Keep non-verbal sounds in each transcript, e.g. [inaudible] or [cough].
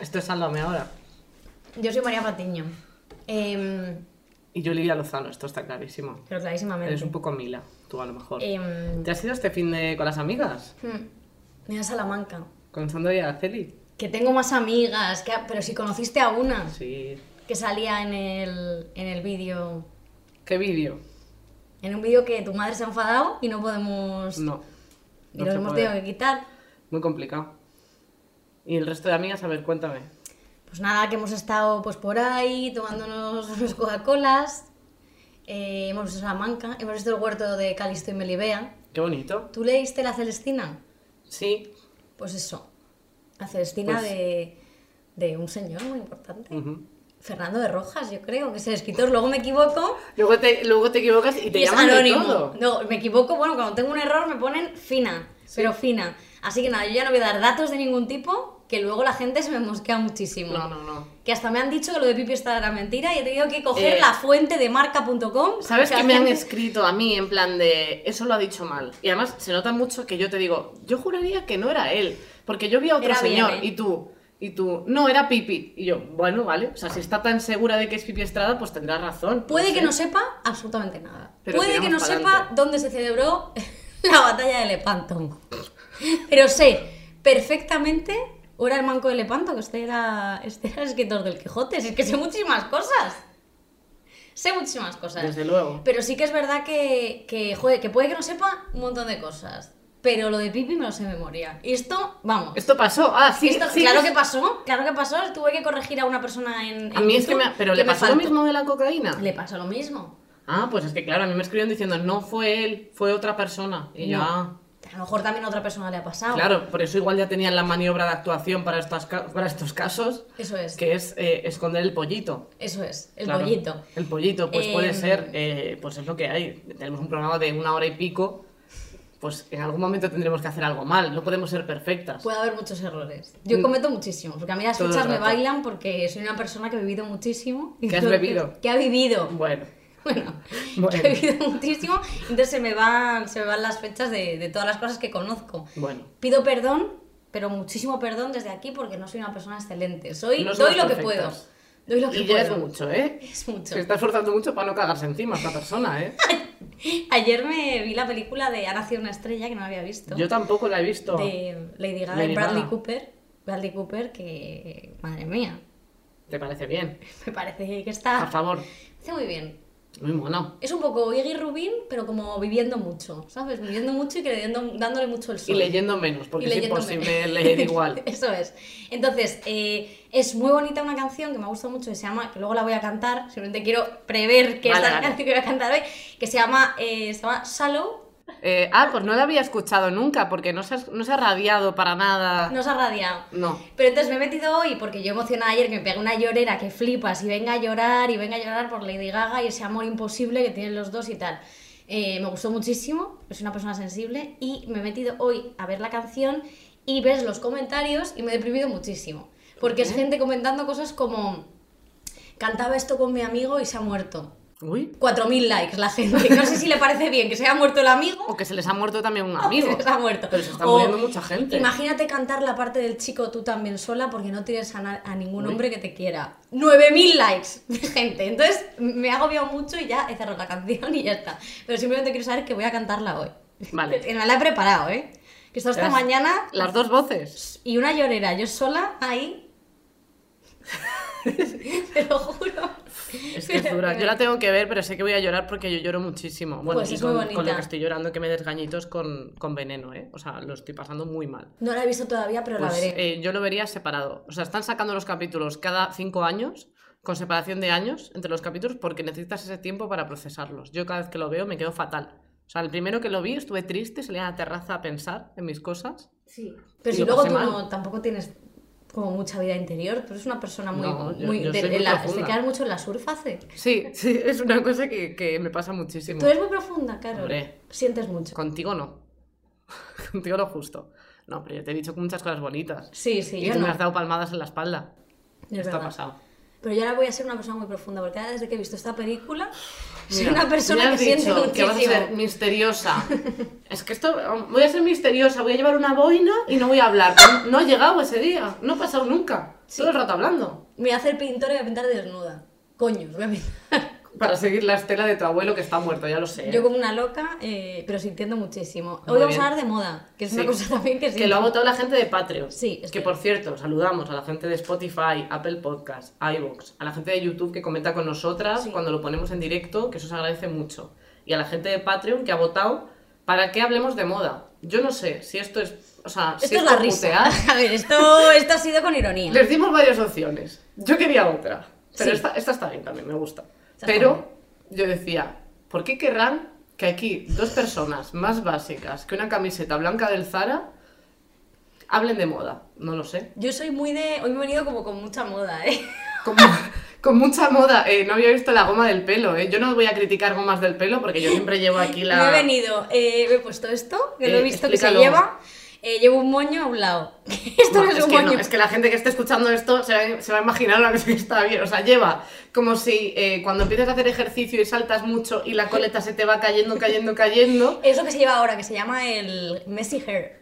Esto es Sálvame ahora. Yo soy María Patiño. Em, Y yo Lidia Lozano, esto está clarísimo. pero clarísimamente. Eres un poco Mila, tú a lo mejor. Em, ¿Te has ido este fin de con las amigas? hmm, Mira Salamanca. ¿Con Sandra y Araceli? Que tengo más amigas, que, pero si conociste a una Sí. que salía en el, en el vídeo. ¿Qué vídeo? En un vídeo que tu madre se ha enfadado y no podemos. No. y no nos se hemos tenido que quitar. Muy complicado. ¿Y el resto de amigas? A ver, cuéntame. Pues nada, que hemos estado pues por ahí tomándonos [laughs] unas Coca-Colas. eh, hemos visto Salamanca, hemos visto el huerto de Calisto y Melibea. Qué bonito. ¿Tú leíste La Celestina? Sí. Pues eso. La Celestina Pues- de, de un señor muy importante. Fernando de Rojas, yo creo, que es el escritor. Luego me equivoco. Luego te, luego te equivocas y te y es llaman de anónimo. todo. No, me equivoco. Bueno, cuando tengo un error me ponen fina, pero fina. Así que nada, yo ya no voy a dar datos de ningún tipo, que luego la gente se me mosquea muchísimo. No, no, no. Que hasta me han dicho que lo de Pipi Star era mentira y he tenido que coger Eh, la fuente de marca.com. ¿Sabes que me han escrito a mí en plan de eso lo ha dicho mal? Y además se nota mucho que yo te digo, yo juraría que no era él, porque yo vi a otro Era bien, señor ¿eh? y tú, y tú, no, era Pipi. Y yo, bueno, vale, o sea, si está tan segura de que es Pipi Estrada, pues tendrá razón. Puede que sé. no sepa absolutamente nada. Pero Puede que no sepa dónde se celebró [laughs] la batalla de Lepanto. Pero sé perfectamente, o era el manco de Lepanto, que este era, este era el escritor del Quijote. Es que sé muchísimas cosas. Sé muchísimas cosas. Desde luego. Pero sí que es verdad que, que, joder, que puede que no sepa un montón de cosas. Pero lo de Pipi me lo sé de memoria. Y esto, vamos. Esto pasó, ah, sí, Esto- sí, claro que pasó, claro que pasó. Tuve que corregir a una persona en. A mí es que YouTube me... ¿Pero le me pasó lo faltó. mismo de la cocaína? Le pasó lo mismo. Ah, pues es que claro, a mí me escribieron diciendo, no fue él, fue otra persona. Y yo, No. A lo mejor también a otra persona le ha pasado. Claro, por eso igual ya tenían la maniobra de actuación para, estas, para estos casos, Eso es. que es eh, esconder el pollito. Eso es. El Claro. pollito. El pollito, pues Em, puede ser, eh, pues es lo que hay. Tenemos un programa de una hora y pico, pues en algún momento tendremos que hacer algo mal, no podemos ser perfectas. Puede haber muchos errores. Yo Mm. cometo muchísimos, porque a mí las Todo fechas me bailan porque soy una persona que ha vivido muchísimo. ¿Qué has [laughs] bebido? Que ha vivido. Bueno, [laughs] Bueno, Bueno. que he vivido muchísimo. Entonces se me van, se me van las fechas de, de todas las cosas que conozco. bueno. Pido perdón, pero muchísimo perdón desde aquí porque no soy una persona excelente. Soy, No doy lo que puedo. Doy lo que Y ya es puedo. mucho, ¿eh? Es mucho. Se está esforzando mucho para no cagarse encima esta persona, ¿eh? [laughs] Ayer me vi la película de Ha nacido una estrella que no había visto. Yo tampoco la he visto. de Lady Gaga y Bradley Gaga. Cooper. Bradley Cooper, que. Madre mía. ¿Te parece bien? [laughs] Me parece que A está. favor. Hace muy bien. Muy mono. Es un poco Iggy Rubin, pero como viviendo mucho, ¿sabes? Viviendo mucho y creyendo, dándole mucho el sol. Y leyendo menos, porque es imposible menos. leer [laughs] igual. Eso es. Entonces, eh, es muy bonita una canción que me ha gustado mucho, que se llama, que luego la voy a cantar, simplemente quiero prever que Vale, es la vale. canción que voy a cantar hoy, que se llama, eh, se llama Shallow, Eh, ah, pues no la había escuchado nunca, porque no se ha, no se ha radiado para nada. nos ha radiado. No. Pero entonces me he metido hoy porque yo emocionada ayer que me pegué una llorera que flipas y venga a llorar y venga a llorar por Lady Gaga y ese amor imposible que tienen los dos y tal. Eh, me gustó muchísimo, soy una persona sensible y me he metido hoy a ver la canción y ves los comentarios y me he deprimido muchísimo. Porque es gente comentando cosas como cantaba esto con mi amigo y se ha muerto. Uy. 4.000 likes la gente. No sé si le parece bien que se haya muerto el amigo O que se les ha muerto también un [laughs] o que amigo. ha muerto. Pero se está O muriendo mucha gente. Imagínate cantar la parte del chico tú también sola porque no tienes a, a ningún Uy. hombre que te quiera. 9.000 likes de gente. Entonces me ha agobiado mucho y ya he cerrado la canción y ya está. Pero simplemente quiero saber que voy a cantarla hoy. Vale. [laughs] Me la he preparado, ¿eh? Que esta Las- mañana Las dos voces. y una llorera, yo sola ahí. [laughs] Te lo juro. Es que es dura. Yo la tengo que ver, pero sé que voy a llorar porque yo lloro muchísimo. Bueno, Pues y es con, muy con lo bonita. que estoy llorando, que me desgañitos con, con veneno, ¿eh? O sea, lo estoy pasando muy mal. No la he visto todavía, pero Pues, la veré. eh, yo lo vería separado. O sea, están sacando los capítulos cada cinco años, con separación de años entre los capítulos, porque necesitas ese tiempo para procesarlos. Yo cada vez que lo veo me quedo fatal. O sea, el primero que lo vi estuve triste, salí a la terraza a pensar en mis cosas. Sí. Pero si luego tú no, tampoco tienes como mucha vida interior, tú eres una persona muy... No, yo- muy yo de- muy la- te quedas mucho en la surface. Sí, sí, es una cosa que, que me pasa muchísimo. Tú eres muy profunda, Carol. Hombre. Sientes mucho. Contigo no. [laughs] Contigo lo justo. No, pero yo te he dicho muchas cosas bonitas. Sí, sí, y yo tú no. me has dado palmadas en la espalda. Es Esto ha verdad. pasado. Pero yo ahora voy a ser una persona muy profunda, porque ahora desde que he visto esta película, soy Mira, una persona que siente muchísimo. que vas a ser misteriosa. es que esto, voy a ser misteriosa, voy a llevar una boina y no voy a hablar. No, no he llegado ese día, no ha pasado nunca. Todo el rato hablando. Me voy a hacer pintora y voy a pintar desnuda. Coño, voy a pintar. Para seguir la estela de tu abuelo que está muerto, ya lo sé. ¿eh? Yo como una loca, eh, pero sintiendo muchísimo. Muy Hoy vamos bien. a hablar de moda, que es Sí. una cosa también que Que lo ha votado la gente de Patreon. Sí, es que por cierto, saludamos a la gente de Spotify, Apple Podcast, iVoox, a la gente de YouTube que comenta con nosotras Sí. cuando lo ponemos en directo, que eso se agradece mucho. Y a la gente de Patreon que ha votado para que hablemos de moda. Yo no sé si esto es. O sea, si Esto es la risa. putear. [laughs] A ver, esto, esto ha sido con ironía. Les dimos varias opciones. Yo quería otra. Pero Sí. esta, esta está bien también, me gusta. Pero yo decía, ¿por qué querrán que aquí dos personas más básicas que una camiseta blanca del Zara hablen de moda? No lo sé. Yo soy muy de... Hoy me he venido como con mucha moda, ¿eh? [laughs] Con, con mucha moda. Eh, no había visto la goma del pelo. Eh. Yo no voy a criticar gomas del pelo porque yo siempre llevo aquí [laughs] la. Me he venido, eh, me he puesto esto, que lo he Eh, visto que se lleva. Eh, llevo un moño a un lado. [laughs] Esto no, No, es, es, un moño. no, es que la gente que esté escuchando esto se va, se va a imaginar una cosa que [laughs] está bien. O sea, lleva como si eh, cuando empiezas a hacer ejercicio y saltas mucho y la coleta se te va cayendo, cayendo, cayendo. [laughs] Eso que se lleva ahora, que se llama el Messi Hair.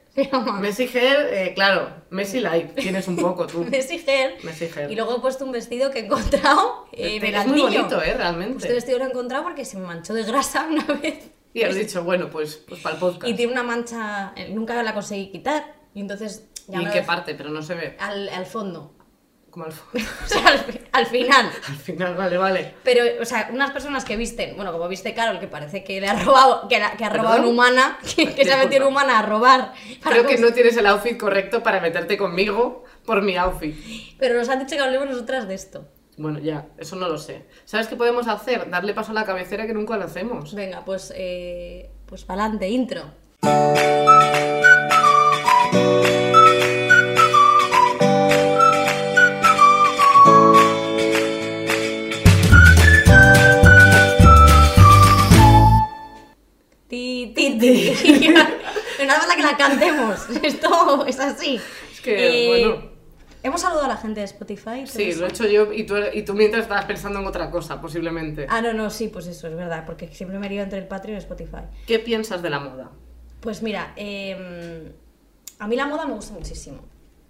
Messi Hair, eh, claro, Messi Life, tienes un poco tú. Messi Hair. Messi Hair. Y luego he puesto un vestido que he encontrado eh, es muy bonito, eh, realmente. Este vestido lo he encontrado porque se me manchó de grasa una vez. Y has dicho, bueno, pues, pues para el podcast. Y tiene una mancha, eh, nunca la conseguí quitar. Y entonces ya ¿Y en qué parte? Pero no se ve. al, al fondo. Como al fondo. [laughs] O sea, al, fi- al final. [laughs] Al final, vale, vale. Pero, o sea, unas personas que visten, bueno, como viste Carol, que parece que le ha robado, que, la- que ha robado en ¿Perdón? humana, [laughs] que, que se ha metido en humana a robar. para Creo que no tienes el outfit correcto para meterte conmigo por mi outfit. Pero nos han dicho que hablemos nosotras de esto. Bueno, ya, eso no lo sé. ¿Sabes qué podemos hacer? Darle paso a la cabecera que nunca lo hacemos. Venga, pues, eh, pues para adelante, intro. Ti, ti, ti. Nada más la que la cantemos. [laughs] Esto es así. Es que, bueno. Hemos saludado a la gente de Spotify. Sí, lo he hecho yo y tú, y tú mientras estabas pensando en otra cosa, posiblemente. Ah, no, no, sí, pues eso, es verdad, porque siempre me lío entre el Patreon y Spotify. ¿Qué piensas de la moda? Pues mira, eh, a mí la moda me gusta muchísimo.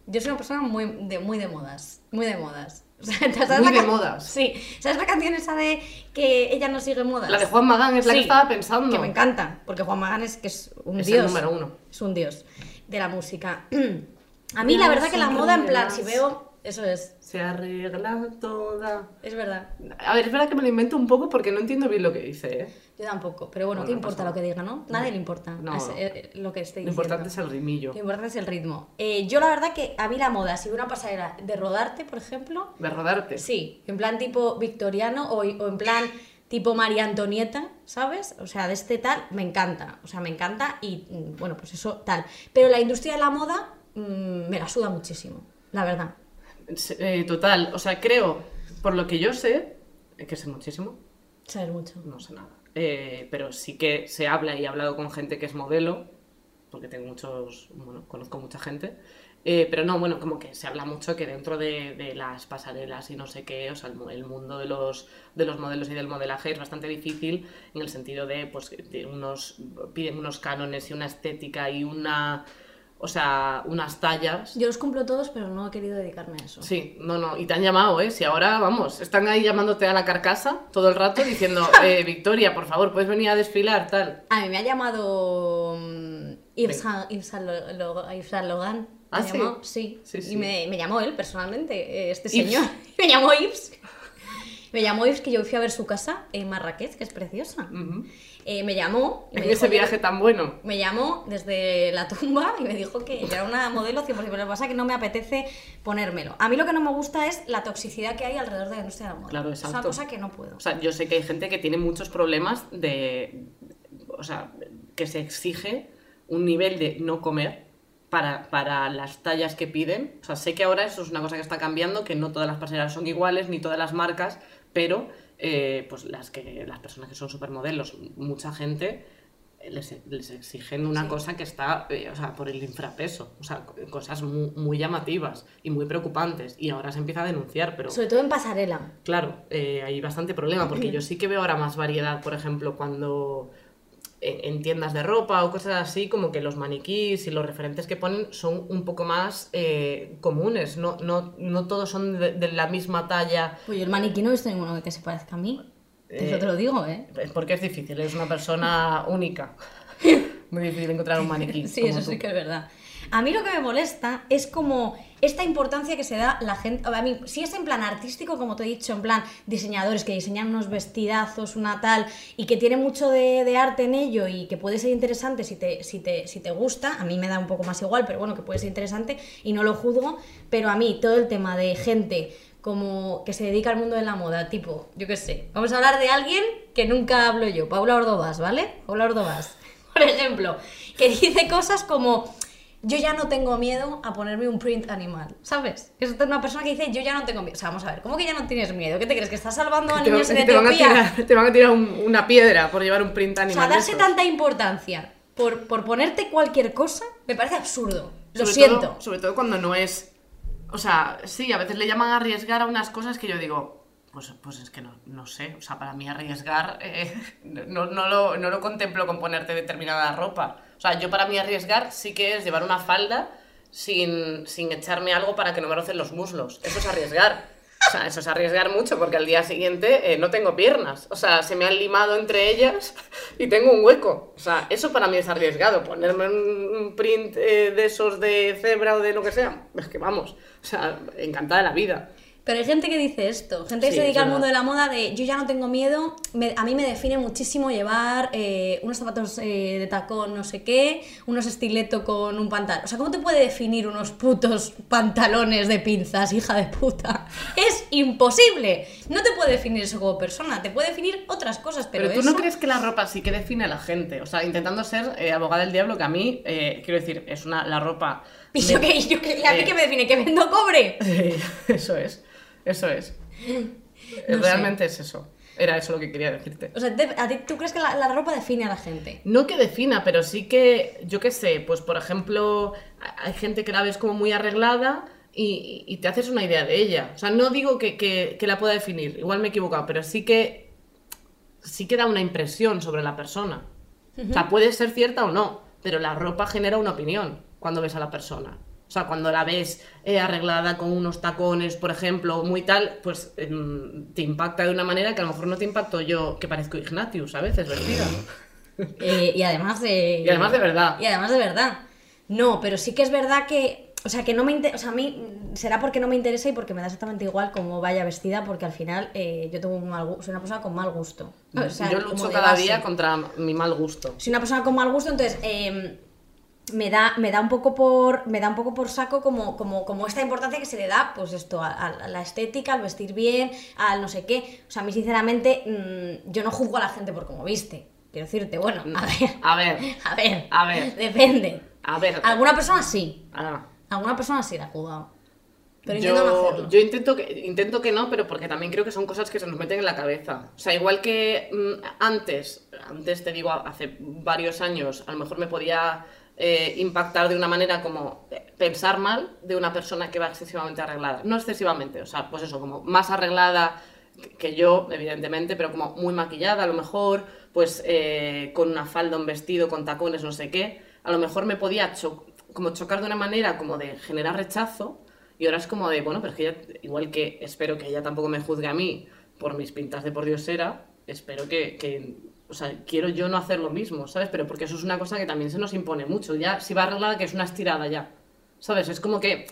Yo soy una persona muy de, muy de modas, muy de modas. O [laughs] sea, ¿sabes Muy la de modas. Sí, ¿sabes la canción esa de que ella no sigue modas? La de Juan Magán es la que estaba pensando. Que me encanta, porque Juan Magán es que es un Es el dios. número uno. Es un dios de la música. [clears throat] A mí Ya la verdad que la moda en plan, si veo, eso es, Se arregla toda. es verdad. A ver, es verdad que me lo invento un poco porque no entiendo bien lo que dice, ¿eh? Yo tampoco, pero bueno, ¿qué no importa pasa lo que diga, no? Nadie le importa No. es, eh, lo que esté Lo diciendo. importante es el rimillo. Lo importante es el ritmo. Eh, yo la verdad que a mí la moda, si veo una pasarela de rodarte, por ejemplo, De rodarte. sí, en plan tipo victoriano o, o en plan tipo María Antonieta, ¿sabes? O sea, de este tal, me encanta. O sea, me encanta y mm, bueno, pues eso tal. Pero la industria de la moda mm, me la suda muchísimo, la verdad. Eh, total, o sea, creo, por lo que yo sé, que sé muchísimo, Sabes mucho. no sé nada. Eh, pero sí que se habla y he hablado con gente que es modelo, porque tengo muchos, bueno, conozco mucha gente. eh, pero no, bueno, como que se habla mucho que dentro de, de las pasarelas y no sé qué, o sea, el, mu- el mundo de los, de los modelos y del modelaje es bastante difícil en el sentido de, pues, de unos, piden unos cánones y una estética y una, o sea, unas tallas. Yo los cumplo todos, pero no he querido dedicarme a eso. Sí, no, no, y te han llamado, ¿eh? Si ahora, vamos, están ahí llamándote a la carcasa todo el rato diciendo, [laughs] eh, Victoria, por favor, puedes venir a desfilar, tal. A mí me ha llamado mm, Yves Saint- Logan. ¿Ah, sí? llamado, sí. Sí, sí. Y me, me llamó él personalmente, eh, este Yves. señor. [laughs] me llamó Yves. Me llamó Yves que yo fui a ver su casa en Marrakech, que es preciosa. Ujú. Eh, me llamó. y me En dijo, ese viaje tan bueno. Me llamó desde la tumba y me dijo que yo era una modelo 100%, pero lo que pasa es que no me apetece ponérmelo. A mí lo que no me gusta es la toxicidad que hay alrededor de la industria de la moda. Claro, Es una exacto. cosa que no puedo. O sea, yo sé que hay gente que tiene muchos problemas de. O sea, que se exige un nivel de no comer para, para las tallas que piden. O sea, sé que ahora eso es una cosa que está cambiando, que no todas las pasarelas son iguales, ni todas las marcas, pero eh, pues las, que, las personas que son supermodelos, mucha gente les, les exigen una Sí. cosa que está, eh, o sea, por el infrapeso, o sea, co- cosas muy, muy llamativas y muy preocupantes. Y ahora se empieza a denunciar, pero Sobre todo en pasarela. claro, eh, hay bastante problema, porque yo sí que veo ahora más variedad, por ejemplo, cuando en, en tiendas de ropa o cosas así, como que los maniquís y los referentes que ponen son un poco más eh, comunes, no, no, no todos son de, de la misma talla, Pues yo el maniquí no he visto ninguno que se parezca a mí. Eso Eh, te lo digo, ¿eh? porque es difícil, es una persona [laughs] única. [laughs] Muy difícil encontrar un maniquí. Sí, eso tú. sí que es verdad. A mí lo que me molesta es como esta importancia que se da la gente. A mí, si es en plan artístico, como te he dicho, en plan diseñadores que diseñan unos vestidazos, una tal, y que tiene mucho de, arte en ello y que puede ser interesante si te, si, te, si te gusta, a mí me da un poco más igual, pero bueno, que puede ser interesante y no lo juzgo. Pero a mí, todo el tema de gente como que se dedica al mundo de la moda, tipo, yo qué sé, vamos a hablar de alguien que nunca hablo yo, Paula Ordovás, ¿vale? Paula Ordovás, [laughs] por ejemplo, que dice cosas como yo ya no tengo miedo a ponerme un print animal, ¿sabes? Es una persona que dice yo ya no tengo miedo. O sea, vamos a ver, ¿cómo que ya no tienes miedo? ¿Qué te crees? ¿Que estás salvando a niños en te van a Etiopía? tirar, te van a tirar un- una piedra por llevar un print O animal. sea, de darse tanta importancia por, por ponerte cualquier cosa me parece absurdo. Lo Sobre siento. todo- sobre todo cuando no es. O sea, sí, a veces le llaman a arriesgar a unas cosas que yo digo, pues, pues es que no, no sé. O sea, para mí arriesgar eh, [laughs] no, no lo, no lo contemplo con ponerte determinada ropa. O sea, yo para mí arriesgar sí que es llevar una falda sin, sin echarme algo para que no me rocen los muslos. Eso es arriesgar. O sea, eso es arriesgar mucho porque al día siguiente eh, no tengo piernas. O sea, se me han limado entre ellas y tengo un hueco. O sea, eso para mí es arriesgado. Ponerme un, print eh, de esos de cebra o de lo que sea. Es que vamos. O sea, encantada de la vida. Pero hay gente que dice esto, gente que Sí, se dedica al mundo de la moda de yo ya no tengo miedo, me- a mí me define muchísimo llevar eh, unos zapatos eh, de tacón no sé qué, unos estileto con un pantalón. O sea, ¿cómo te puede definir unos putos pantalones de pinzas, hija de puta? [laughs] Es imposible. No te puede definir eso como persona, te puede definir otras cosas, pero, Pero, tú eso... no crees que la ropa sí que define a la gente. O sea, intentando ser eh, abogada del diablo, que a mí, quiero decir, es una, la ropa. ¿Y [laughs] yo a mí qué me define? ¿Que vendo cobre? [laughs] eso es. Eso es. No Realmente es eso. Era eso lo que quería decirte. O sea, a ti- ¿tú crees que la, la ropa define a la gente? No que defina, pero sí que, yo qué sé, pues por ejemplo, hay gente que la ves como muy arreglada y, y te haces una idea de ella. O sea, no digo que, que- que la pueda definir, igual me he equivocado, pero sí que, sí que da una impresión sobre la persona. O sea, puede ser cierta o no, pero la ropa genera una opinión cuando ves a la persona. O sea, cuando la ves eh, arreglada con unos tacones, por ejemplo, muy tal, pues em, te impacta de una manera que a lo mejor no te impacto yo, que parezco Ignatius a veces vestida. [laughs] Eh, y además de... Y además de verdad. Y además de verdad. No, pero sí que es verdad que... O sea, que no me interesa... O sea, a mí será porque no me interesa y porque me da exactamente igual cómo vaya vestida, porque al final eh, yo tengo un mal soy una persona con mal gusto. O sea, yo lucho cada base. día contra mi mal gusto. Soy una persona con mal gusto, entonces... me da, me da un poco por me da un poco por saco como, como, como esta importancia que se le da pues esto a, a la estética al vestir bien al no sé qué. O sea a mí sinceramente mm, yo no juzgo a la gente por cómo viste. Quiero decirte bueno a ver. A ver, [laughs] a ver. A ver. depende. A ver. alguna persona sí. Ah, alguna persona sí la ha jugado. Pero intento no yo, hacerlo. yo intento que, intento que no, pero porque también creo que son cosas que se nos meten en la cabeza. O sea, igual que mm, antes, antes te digo, hace varios años, a lo mejor me podía eh, impactar de una manera como eh, pensar mal de una persona que va excesivamente arreglada. No excesivamente, o sea, pues eso, como más arreglada que- yo, evidentemente, pero como muy maquillada a lo mejor, pues eh, con una falda, un vestido, con tacones, no sé qué, a lo mejor me podía como chocar de una manera como de generar rechazo y ahora es como de, bueno, pero es que igual que espero que ella tampoco me juzgue a mí por mis pintas de por diosera, espero que, o sea, quiero yo no hacer lo mismo, ¿sabes? Pero porque eso es una cosa que también se nos impone mucho, ya si va arreglada que es una estirada ya, ¿sabes? Es como que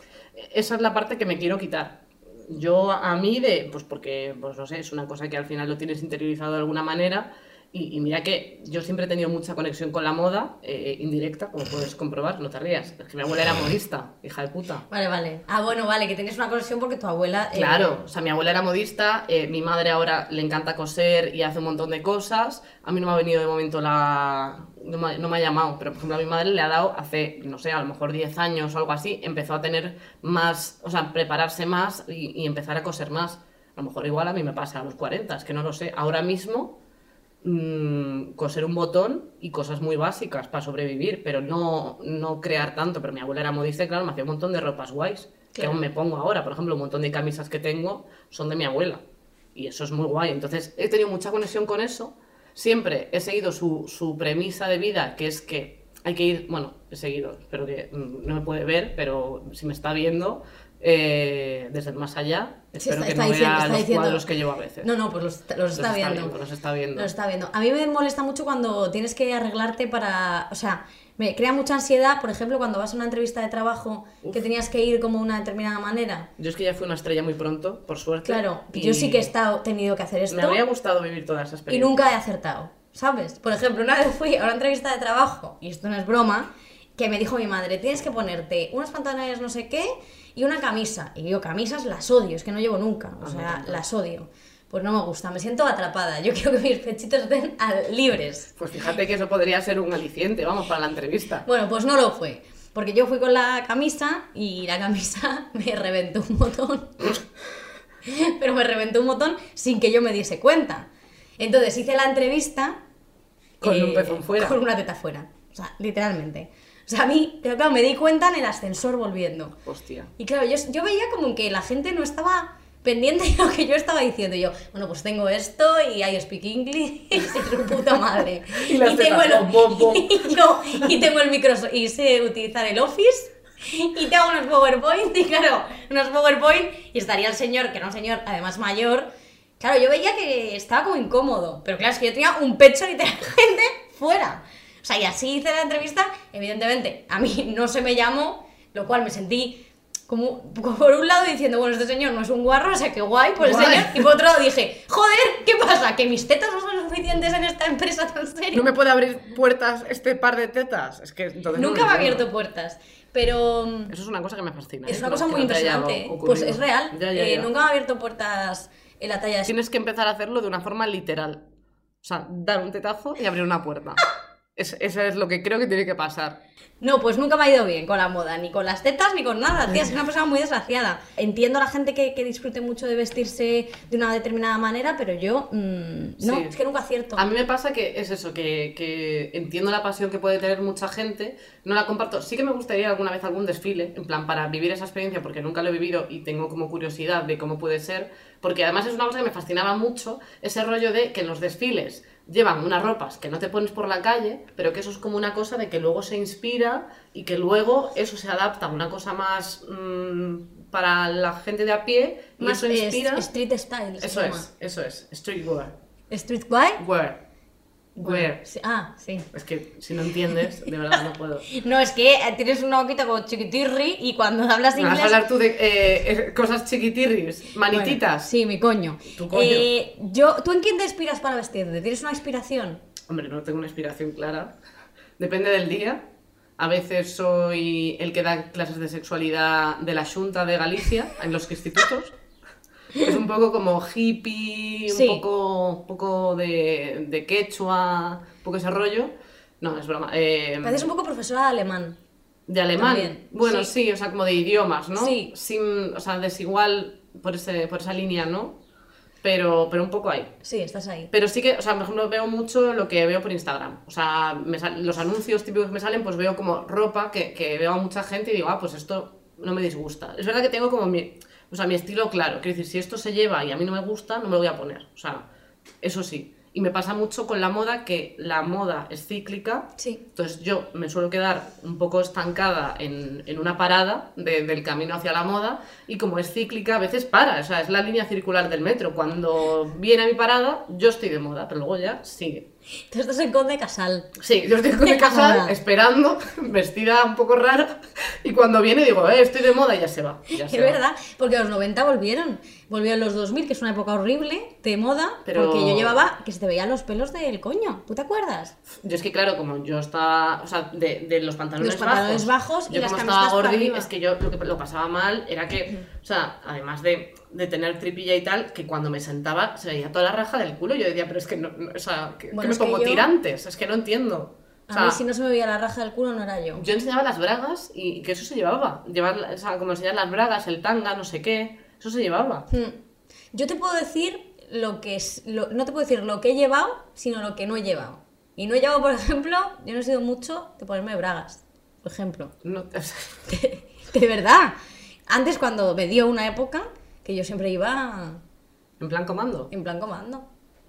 esa es la parte que me quiero quitar. Yo a mí de, pues porque, pues no sé, es una cosa que al final lo tienes interiorizado de alguna manera y, y mira que yo siempre he tenido mucha conexión con la moda, eh, indirecta, como puedes comprobar, no te rías, es que mi abuela era modista, hija de puta. vale vale ah bueno vale que tienes una conexión porque tu abuela eh, Claro, o sea, mi abuela era modista, eh, mi madre ahora le encanta coser y hace un montón de cosas. A mí no me ha venido de momento la... No me, no me ha llamado, pero por ejemplo a mi madre le ha dado hace, no sé, a lo mejor 10 años o algo así, empezó a tener más, o sea, prepararse más y, y empezar a coser más. A lo mejor igual a mí me pasa a los 40, es que no lo sé. Ahora mismo mm, coser un botón y cosas muy básicas para sobrevivir, pero no, no crear tanto. Pero mi abuela era modista claro, me hacía un montón de ropas guays, que aún me pongo ahora. Por ejemplo, un montón de camisas que tengo son de mi abuela. Y eso es muy guay. Entonces, he tenido mucha conexión con eso. Siempre he seguido su, su premisa de vida, que es que hay que ir, bueno, he seguido, espero que mm, no me puede ver, pero si me está viendo eh, desde el más allá, Sí, espero está- que está no diciendo- vea está los diciendo- cuadros que llevo a veces. No, no, pues los, los Los está viendo. los está viendo. Lo está viendo. A mí me molesta mucho cuando tienes que arreglarte para. O sea, me crea mucha ansiedad, por ejemplo, cuando vas a una entrevista de trabajo que tenías que ir como una determinada manera. Yo es que ya fui una estrella muy pronto, por suerte. Claro, y yo sí que he estado, tenido que hacer esto Me habría gustado vivir toda esa y experiencia. nunca he acertado, ¿sabes? Por ejemplo, una vez fui a una entrevista de trabajo, y esto no es broma, que me dijo mi madre, tienes que ponerte unos pantalones no sé qué y una camisa. Y yo, camisas las odio, es que no llevo nunca, o sea, las odio. Pues no me gusta, me siento atrapada. Yo [laughs] quiero que mis pechitos estén al- libres. Pues fíjate que eso podría ser un aliciente, vamos, para la entrevista. Bueno, pues no lo fue. Porque yo fui con la camisa y la camisa [laughs] me reventó un botón. [laughs] Pero me reventó un botón sin que yo me diese cuenta. Entonces hice la entrevista. eh, Con un pezón fuera. Con una teta fuera. O sea, literalmente. O sea, a mí, pero claro, me di cuenta en el ascensor volviendo. Hostia. Y claro, yo, yo veía como que la gente no estaba pendiente de lo que yo estaba diciendo. Y yo, bueno, pues tengo esto y I speak English [laughs] y su puta madre. [laughs] Y las tengo el, bom, bom, [laughs] y, yo- y tengo el Microsoft y sé utilizar el Office y tengo unos PowerPoint y claro, unos PowerPoint y estaría el señor, que era un señor además mayor. Claro, yo veía que estaba como incómodo, pero claro, es que yo tenía un pecho literalmente fuera. O sea, y así hice la entrevista, evidentemente, a mí [laughs] no se me llamó, lo cual me sentí como por un lado diciendo, bueno, este señor no es un guarro, o sea, que guay, pues el Guay. señor, y por otro lado dije, joder, ¿qué pasa? ¿Que mis tetas no son suficientes en esta empresa tan seria? ¿No me puede abrir puertas este par de tetas? Es que entonces no Nunca lo me ha abierto puertas, pero mm, Eso es una cosa que me fascina. es ¿eh? una Que cosa no- muy no impresionante. Pues es real. Ya, ya, Eh, ya. nunca me ha abierto puertas en la talla de... Tienes que empezar a hacerlo de una forma literal. O sea, dar un tetazo y abrir una puerta. [laughs] Es- eso es lo que creo que tiene que pasar. No, pues nunca me ha ido bien con la moda, ni con las tetas, ni con nada, tía, es una persona muy desgraciada. Entiendo a la gente que, que disfrute mucho de vestirse de una determinada manera, pero yo, mm, no, Sí. es que nunca acierto. A mí me pasa que es eso, que, que entiendo la pasión que puede tener mucha gente, no la comparto. Sí que me gustaría alguna vez algún desfile, en plan, para vivir esa experiencia, porque nunca lo he vivido y tengo como curiosidad de cómo puede ser, porque además es una cosa que me fascinaba mucho, ese rollo de que en los desfiles llevan unas ropas que no te pones por la calle, pero que eso es como una cosa de que luego se inspira y que luego eso se adapta a una cosa más mm, para la gente de a pie y Más eso es- inspira... street style. Eso es, eso es, streetwear. ¿Streetwear? Wear. Sí, ah, sí. Es que si no entiendes, de verdad no puedo. [laughs] No, es que tienes una boquita como chiquitirri y cuando hablas ¿Me vas inglés... a hablar tú de eh, eh, cosas chiquitirris, manititas? Bueno, sí, mi coño. Tu coño. Eh, yo, ¿Tú en quién te inspiras para vestirte? ¿Tienes una inspiración? Hombre, no tengo una inspiración clara. Depende del día. A veces soy el que da clases de sexualidad de la Junta de Galicia en los institutos. Es un poco como hippie, un Sí. poco, un poco de, de quechua, un poco ese rollo. No, es broma. Eh, Pareces un poco profesora de alemán. De alemán. También, Bueno, sí. sí. o sea, como de idiomas, ¿no? Sí. Sin, o sea, desigual por, ese, por esa línea, ¿no? Pero, pero un poco ahí. Sí, estás ahí. Pero sí que, o sea, por ejemplo, veo mucho lo que veo por Instagram. O sea, me sal- los anuncios típicos que me salen, pues veo como ropa que, que veo a mucha gente y digo, ah, pues esto no me disgusta. Es verdad que tengo como mi, o sea, mi estilo claro. Quiero decir, si esto se lleva y a mí no me gusta, no me lo voy a poner. O sea, eso sí. Y me pasa mucho con la moda que la moda es cíclica Sí. entonces yo me suelo quedar un poco estancada en, en una parada de- del camino hacia la moda y como es cíclica a veces para, o sea, es la línea circular del metro. Cuando viene a mi parada yo estoy de moda, pero luego ya sigue. Tú estás en Conde Casal. Sí, yo estoy con mi casal esperando, [laughs] vestida un poco rara y cuando viene digo, eh, estoy de moda y ya se va. ya Es se va. verdad, porque los 90 volvieron. Volvieron los 2000, que es una época horrible de moda, Pero- porque yo llevaba que se te veían los pelos del coño. ¿Tú te acuerdas? Yo es que claro, como yo estaba, o sea, de, de los pantalones, Los pantalones bajos y yo las como camisetas estaba gordi, es que yo lo que lo pasaba mal era que, o sea, además de, de tener tripilla y tal, que cuando me sentaba se veía toda la raja del culo. Yo decía, pero es que no, no, o sea, que, que Bueno, me es que pongo yo- tirantes, es que no entiendo. O A sea, mí si no se me veía la raja del culo no era yo. yo enseñaba las bragas y que eso se llevaba. Llevar, o sea, como enseñar las bragas, el tanga, no sé qué, eso se llevaba. Hmm. Yo te puedo decir lo que es, lo- no te puedo decir lo que he llevado, sino lo que no he llevado. Y no he llevado, por [laughs] ejemplo, yo no he sido mucho de ponerme bragas, por ejemplo. No, [laughs] [laughs] De verdad. Antes cuando me dio una época que yo siempre iba en plan comando. en plan comando.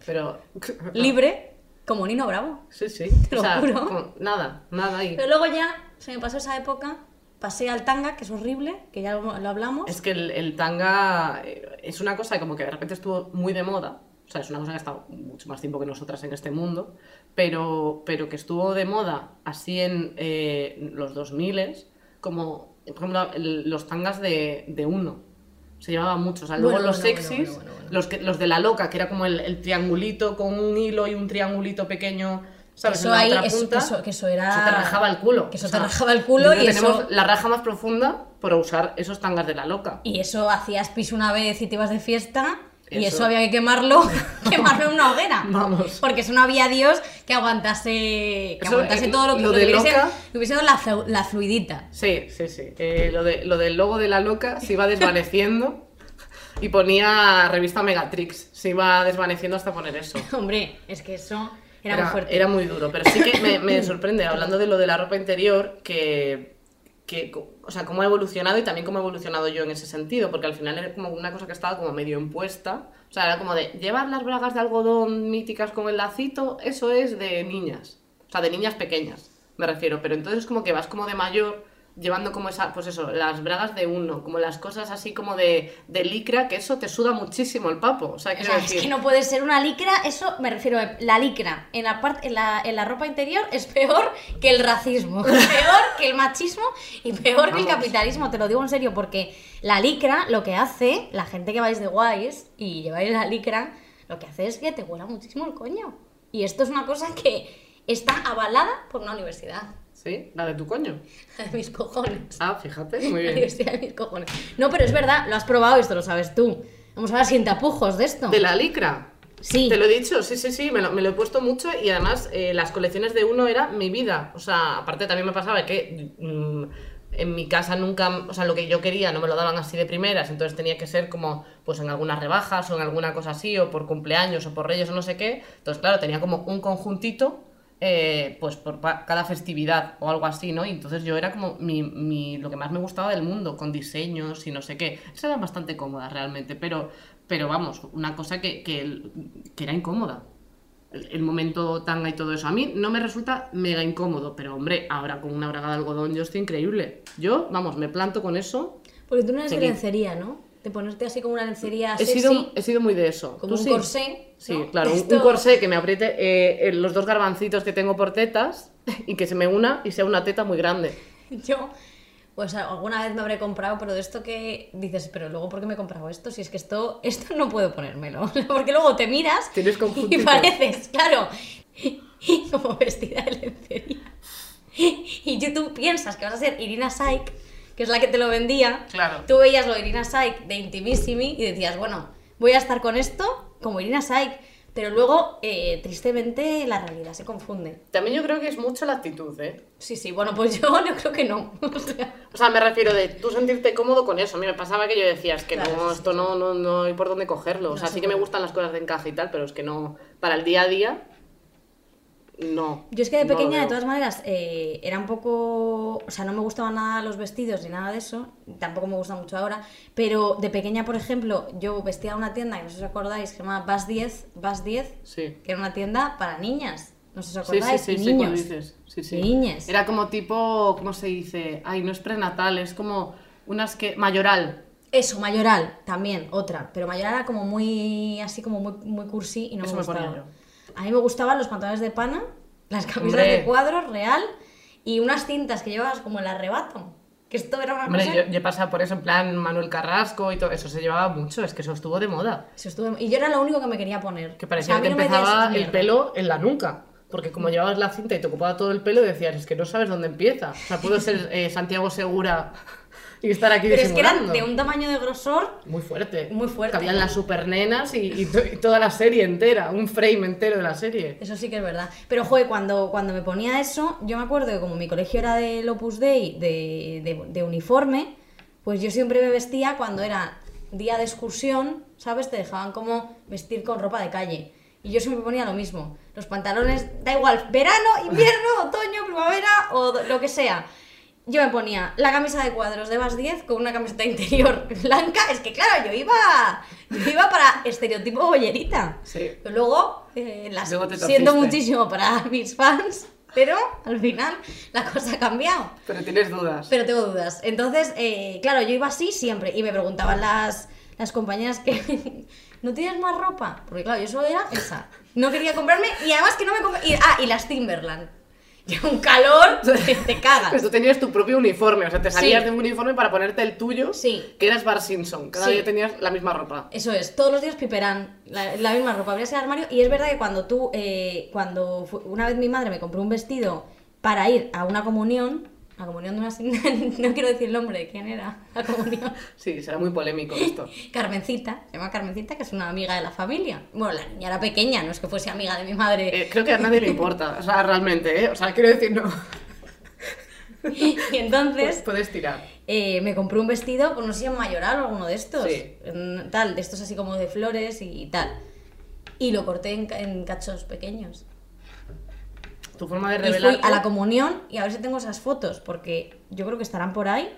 Pero. [laughs] Libre, como Nino Bravo. Sí, sí. [laughs] Te lo o sea, juro. como- nada, nada ahí. Pero luego ya se me pasó esa época, pasé al tanga, que es horrible, que ya lo, lo hablamos. Es que el, el tanga eh, es una cosa como que de repente estuvo muy de moda. O sea, es una cosa que ha estado mucho más tiempo que nosotras en este mundo. Pero, pero que estuvo de moda así en eh, los 2000 como, por ejemplo, el- los tangas de, de uno. Se llevaban mucho. O sea, luego Bueno, los bueno, sexys, bueno. Los, que, los de la loca, que era como el, el triangulito con un hilo y un triangulito pequeño. ¿Sabes? Eso en la ahí, otra eso- punta. que eso- que eso era- Eso te rajaba el culo. que eso O te rajaba el culo y tenemos la raja más profunda por usar esos tangas de la loca. Y eso hacías pis una vez y te ibas de fiesta. Y Eso. había que quemarlo, [laughs] [laughs] quemarlo en una hoguera. Vamos. Porque eso no había Dios que aguantase, que Eso, aguantase eh, todo lo que, lo lo de que hubiese, loca- que hubiese sido la, la fluidita. Sí, sí, sí. Eh, lo, de, lo del logo de la loca se iba desvaneciendo [laughs] y ponía revista Megatrix. Se iba desvaneciendo hasta poner eso. Hombre, es que eso era, muy fuerte. era muy duro, pero sí que me, me sorprende, hablando de lo de la ropa interior, que, que, o sea, cómo ha evolucionado y también cómo he evolucionado yo en ese sentido, porque al final era como una cosa que estaba como medio impuesta. O sea, era como de llevar las bragas de algodón míticas con el lacito, eso es de niñas. O sea, de niñas pequeñas, me refiero. Pero entonces como que vas como de mayor llevando como esa, pues eso, las bragas de uno, como las cosas así como de, de licra, que eso te suda muchísimo el papo. O sea, O quiero sea, decir... es que no puede ser una licra, eso me refiero a la licra en la, parte, en la, en la ropa interior es peor que el racismo, [laughs] peor que el machismo y peor que el capitalismo, te lo digo en serio, porque la licra lo que hace, la gente que vais de guays y lleváis la licra, lo que hace es que te huela muchísimo el coño. Y esto es una cosa que está avalada por una universidad. Sí, la de tu coño. De mis cojones. Ah, fíjate, muy La bien. de mis cojones. No, pero es verdad, lo has probado, esto lo sabes tú. Vamos a hablar sin tapujos de esto. De la licra. Sí. Te lo he dicho, sí, sí, sí, me lo, me lo he puesto mucho y además eh, las colecciones de uno era mi vida. O sea, aparte también me pasaba que mm, en mi casa nunca, o sea, lo que yo quería no me lo daban así de primeras, entonces tenía que ser como pues en algunas rebajas o en alguna cosa así, o por cumpleaños o por reyes o no sé qué. Entonces, claro, tenía como un conjuntito. Eh, pues por cada festividad o algo así, ¿no? Y entonces yo era como mi, mi- lo que más me gustaba del mundo, con diseños y no sé qué. Esa era bastante cómoda realmente, pero, pero vamos, una cosa que, que, que era incómoda. El, el momento tanga y todo eso. A mí no me resulta mega incómodo, pero hombre, ahora con una braga de algodón yo estoy increíble. Yo, vamos, me planto con eso. Porque tú no eres lencería, ¿no? De ponerte así como una lencería He sexy, sido, he sido muy de eso. como ¿Tú un sí? corsé. Sí, ¿no? claro, un, Esto- un corsé que me apriete eh, eh, los dos garbancitos que tengo por tetas y que se me una y sea una teta muy grande. [laughs] Yo, pues alguna vez me habré comprado, pero de esto que dices, pero luego, ¿por qué me he comprado esto? Si es que esto, esto no puedo ponérmelo. [laughs] Porque luego te miras Tienes y pareces, claro, [laughs] como vestida de lencería. Y tú piensas que vas a ser Irina Saik, que es la que te lo vendía. Claro. Tú veías lo de Irina Saik de Intimissimi y decías, bueno, voy a estar con esto como Irina Saik. Pero luego, eh, tristemente, la realidad se confunde. También yo creo que es mucho la actitud, ¿eh? Sí, sí, bueno, pues yo, [laughs] yo creo que no. [laughs] O sea, O sea, me refiero de tú sentirte cómodo con eso. A mí me pasaba que yo decía, es que Claro, no, sí, sí, esto no, no, no hay por dónde cogerlo. O No sea, se sí que me gustan las cosas de encaje y tal, pero es que no, para el día a día, no. Yo es que de No pequeña, de todas maneras, eh, era un poco. O sea, no me gustaban nada los vestidos ni nada de eso. Tampoco me gusta mucho ahora. Pero de pequeña, por ejemplo, yo vestía en una tienda, que no sé si os acordáis, que se llama Bas 10, Bas 10, Sí. que era una tienda para niñas. No sé si os Sí, sí, acordáis. sí, y sí, niños. dices. Sí, sí. Y niñes. Era como tipo, ¿cómo se dice? Ay, no es prenatal, es como unas que. mayoral. Eso, mayoral, también, otra. Pero mayoral era como muy. así como muy, muy cursi y no Eso me gustaba. A mí me gustaban los pantalones de pana, las camisas Hombre. de cuadros, real, y unas cintas que llevabas como el arrebato. Que esto era una Hombre, cosa. yo, yo he pasado por eso en plan Manuel Carrasco y todo eso se llevaba mucho, es que eso estuvo de moda. Eso estuvo- Y yo era lo único que me quería poner. Que O parecía sea, a que no empezaba el pelo en la nuca. Porque como llevabas la cinta y te ocupaba todo el pelo, decías, es que no sabes dónde empieza. O sea, puedo ser eh, Santiago Segura y estar aquí Pero es que eran de un tamaño de grosor. Muy fuerte. Muy fuerte. Cabían las supernenas y, y to- y toda la serie entera, un frame entero de la serie. Eso sí que es verdad. Pero, joder, cuando, cuando me ponía eso, yo me acuerdo que como mi colegio era del Opus Dei, de, de, de uniforme, pues yo siempre me vestía cuando era día de excursión, ¿sabes? Te dejaban como vestir con ropa de calle. Y yo siempre ponía lo mismo. Los pantalones, da igual, verano, invierno, otoño, primavera o lo que sea. Yo me ponía la camisa de cuadros de Bas 10 con una camiseta [laughs] interior blanca. Es que claro, yo iba, yo iba para estereotipo bollerita. Sí. Pero luego, eh, las, Luego siento muchísimo para mis fans, pero al final la cosa ha cambiado. Pero tienes dudas. Pero tengo dudas. Entonces, eh, claro, yo iba así siempre y me preguntaban las, las compañeras que [laughs] ¿no tienes más ropa? Porque claro, yo solo era esa. No quería comprarme y además que no me compré... ah, y las Timberland. [laughs] Un calor [laughs] que te cagas. Pues tú tenías tu propio uniforme, o sea, te salías Sí. de un uniforme para ponerte el tuyo, Sí. que eras Bar Simpson. Cada Sí. día tenías la misma ropa. Eso es, todos los días piperán, la, la misma ropa, abrías el armario y es verdad que cuando tú, eh, cuando una vez mi madre me compró un vestido para ir a una comunión, la comunión de una [laughs] no quiero decir el nombre de quién era la comunión, Sí, será muy polémico esto. [laughs] Carmencita, se llama Carmencita, que es una amiga de la familia. Bueno, la niña era pequeña, no es que fuese amiga de mi madre. Eh, creo que a nadie le importa, o sea, realmente, ¿eh? O sea, quiero decir, no. [laughs] Y Pues entonces puedes tirar. eh, me compré un vestido, pues no sé si mayoral o alguno de estos, Sí. en- tal, de estos así como de flores y tal. Y lo corté en, en cachos pequeños. Tu forma de Y fui revelar a la comunión y a ver si tengo esas fotos, porque yo creo que estarán por ahí.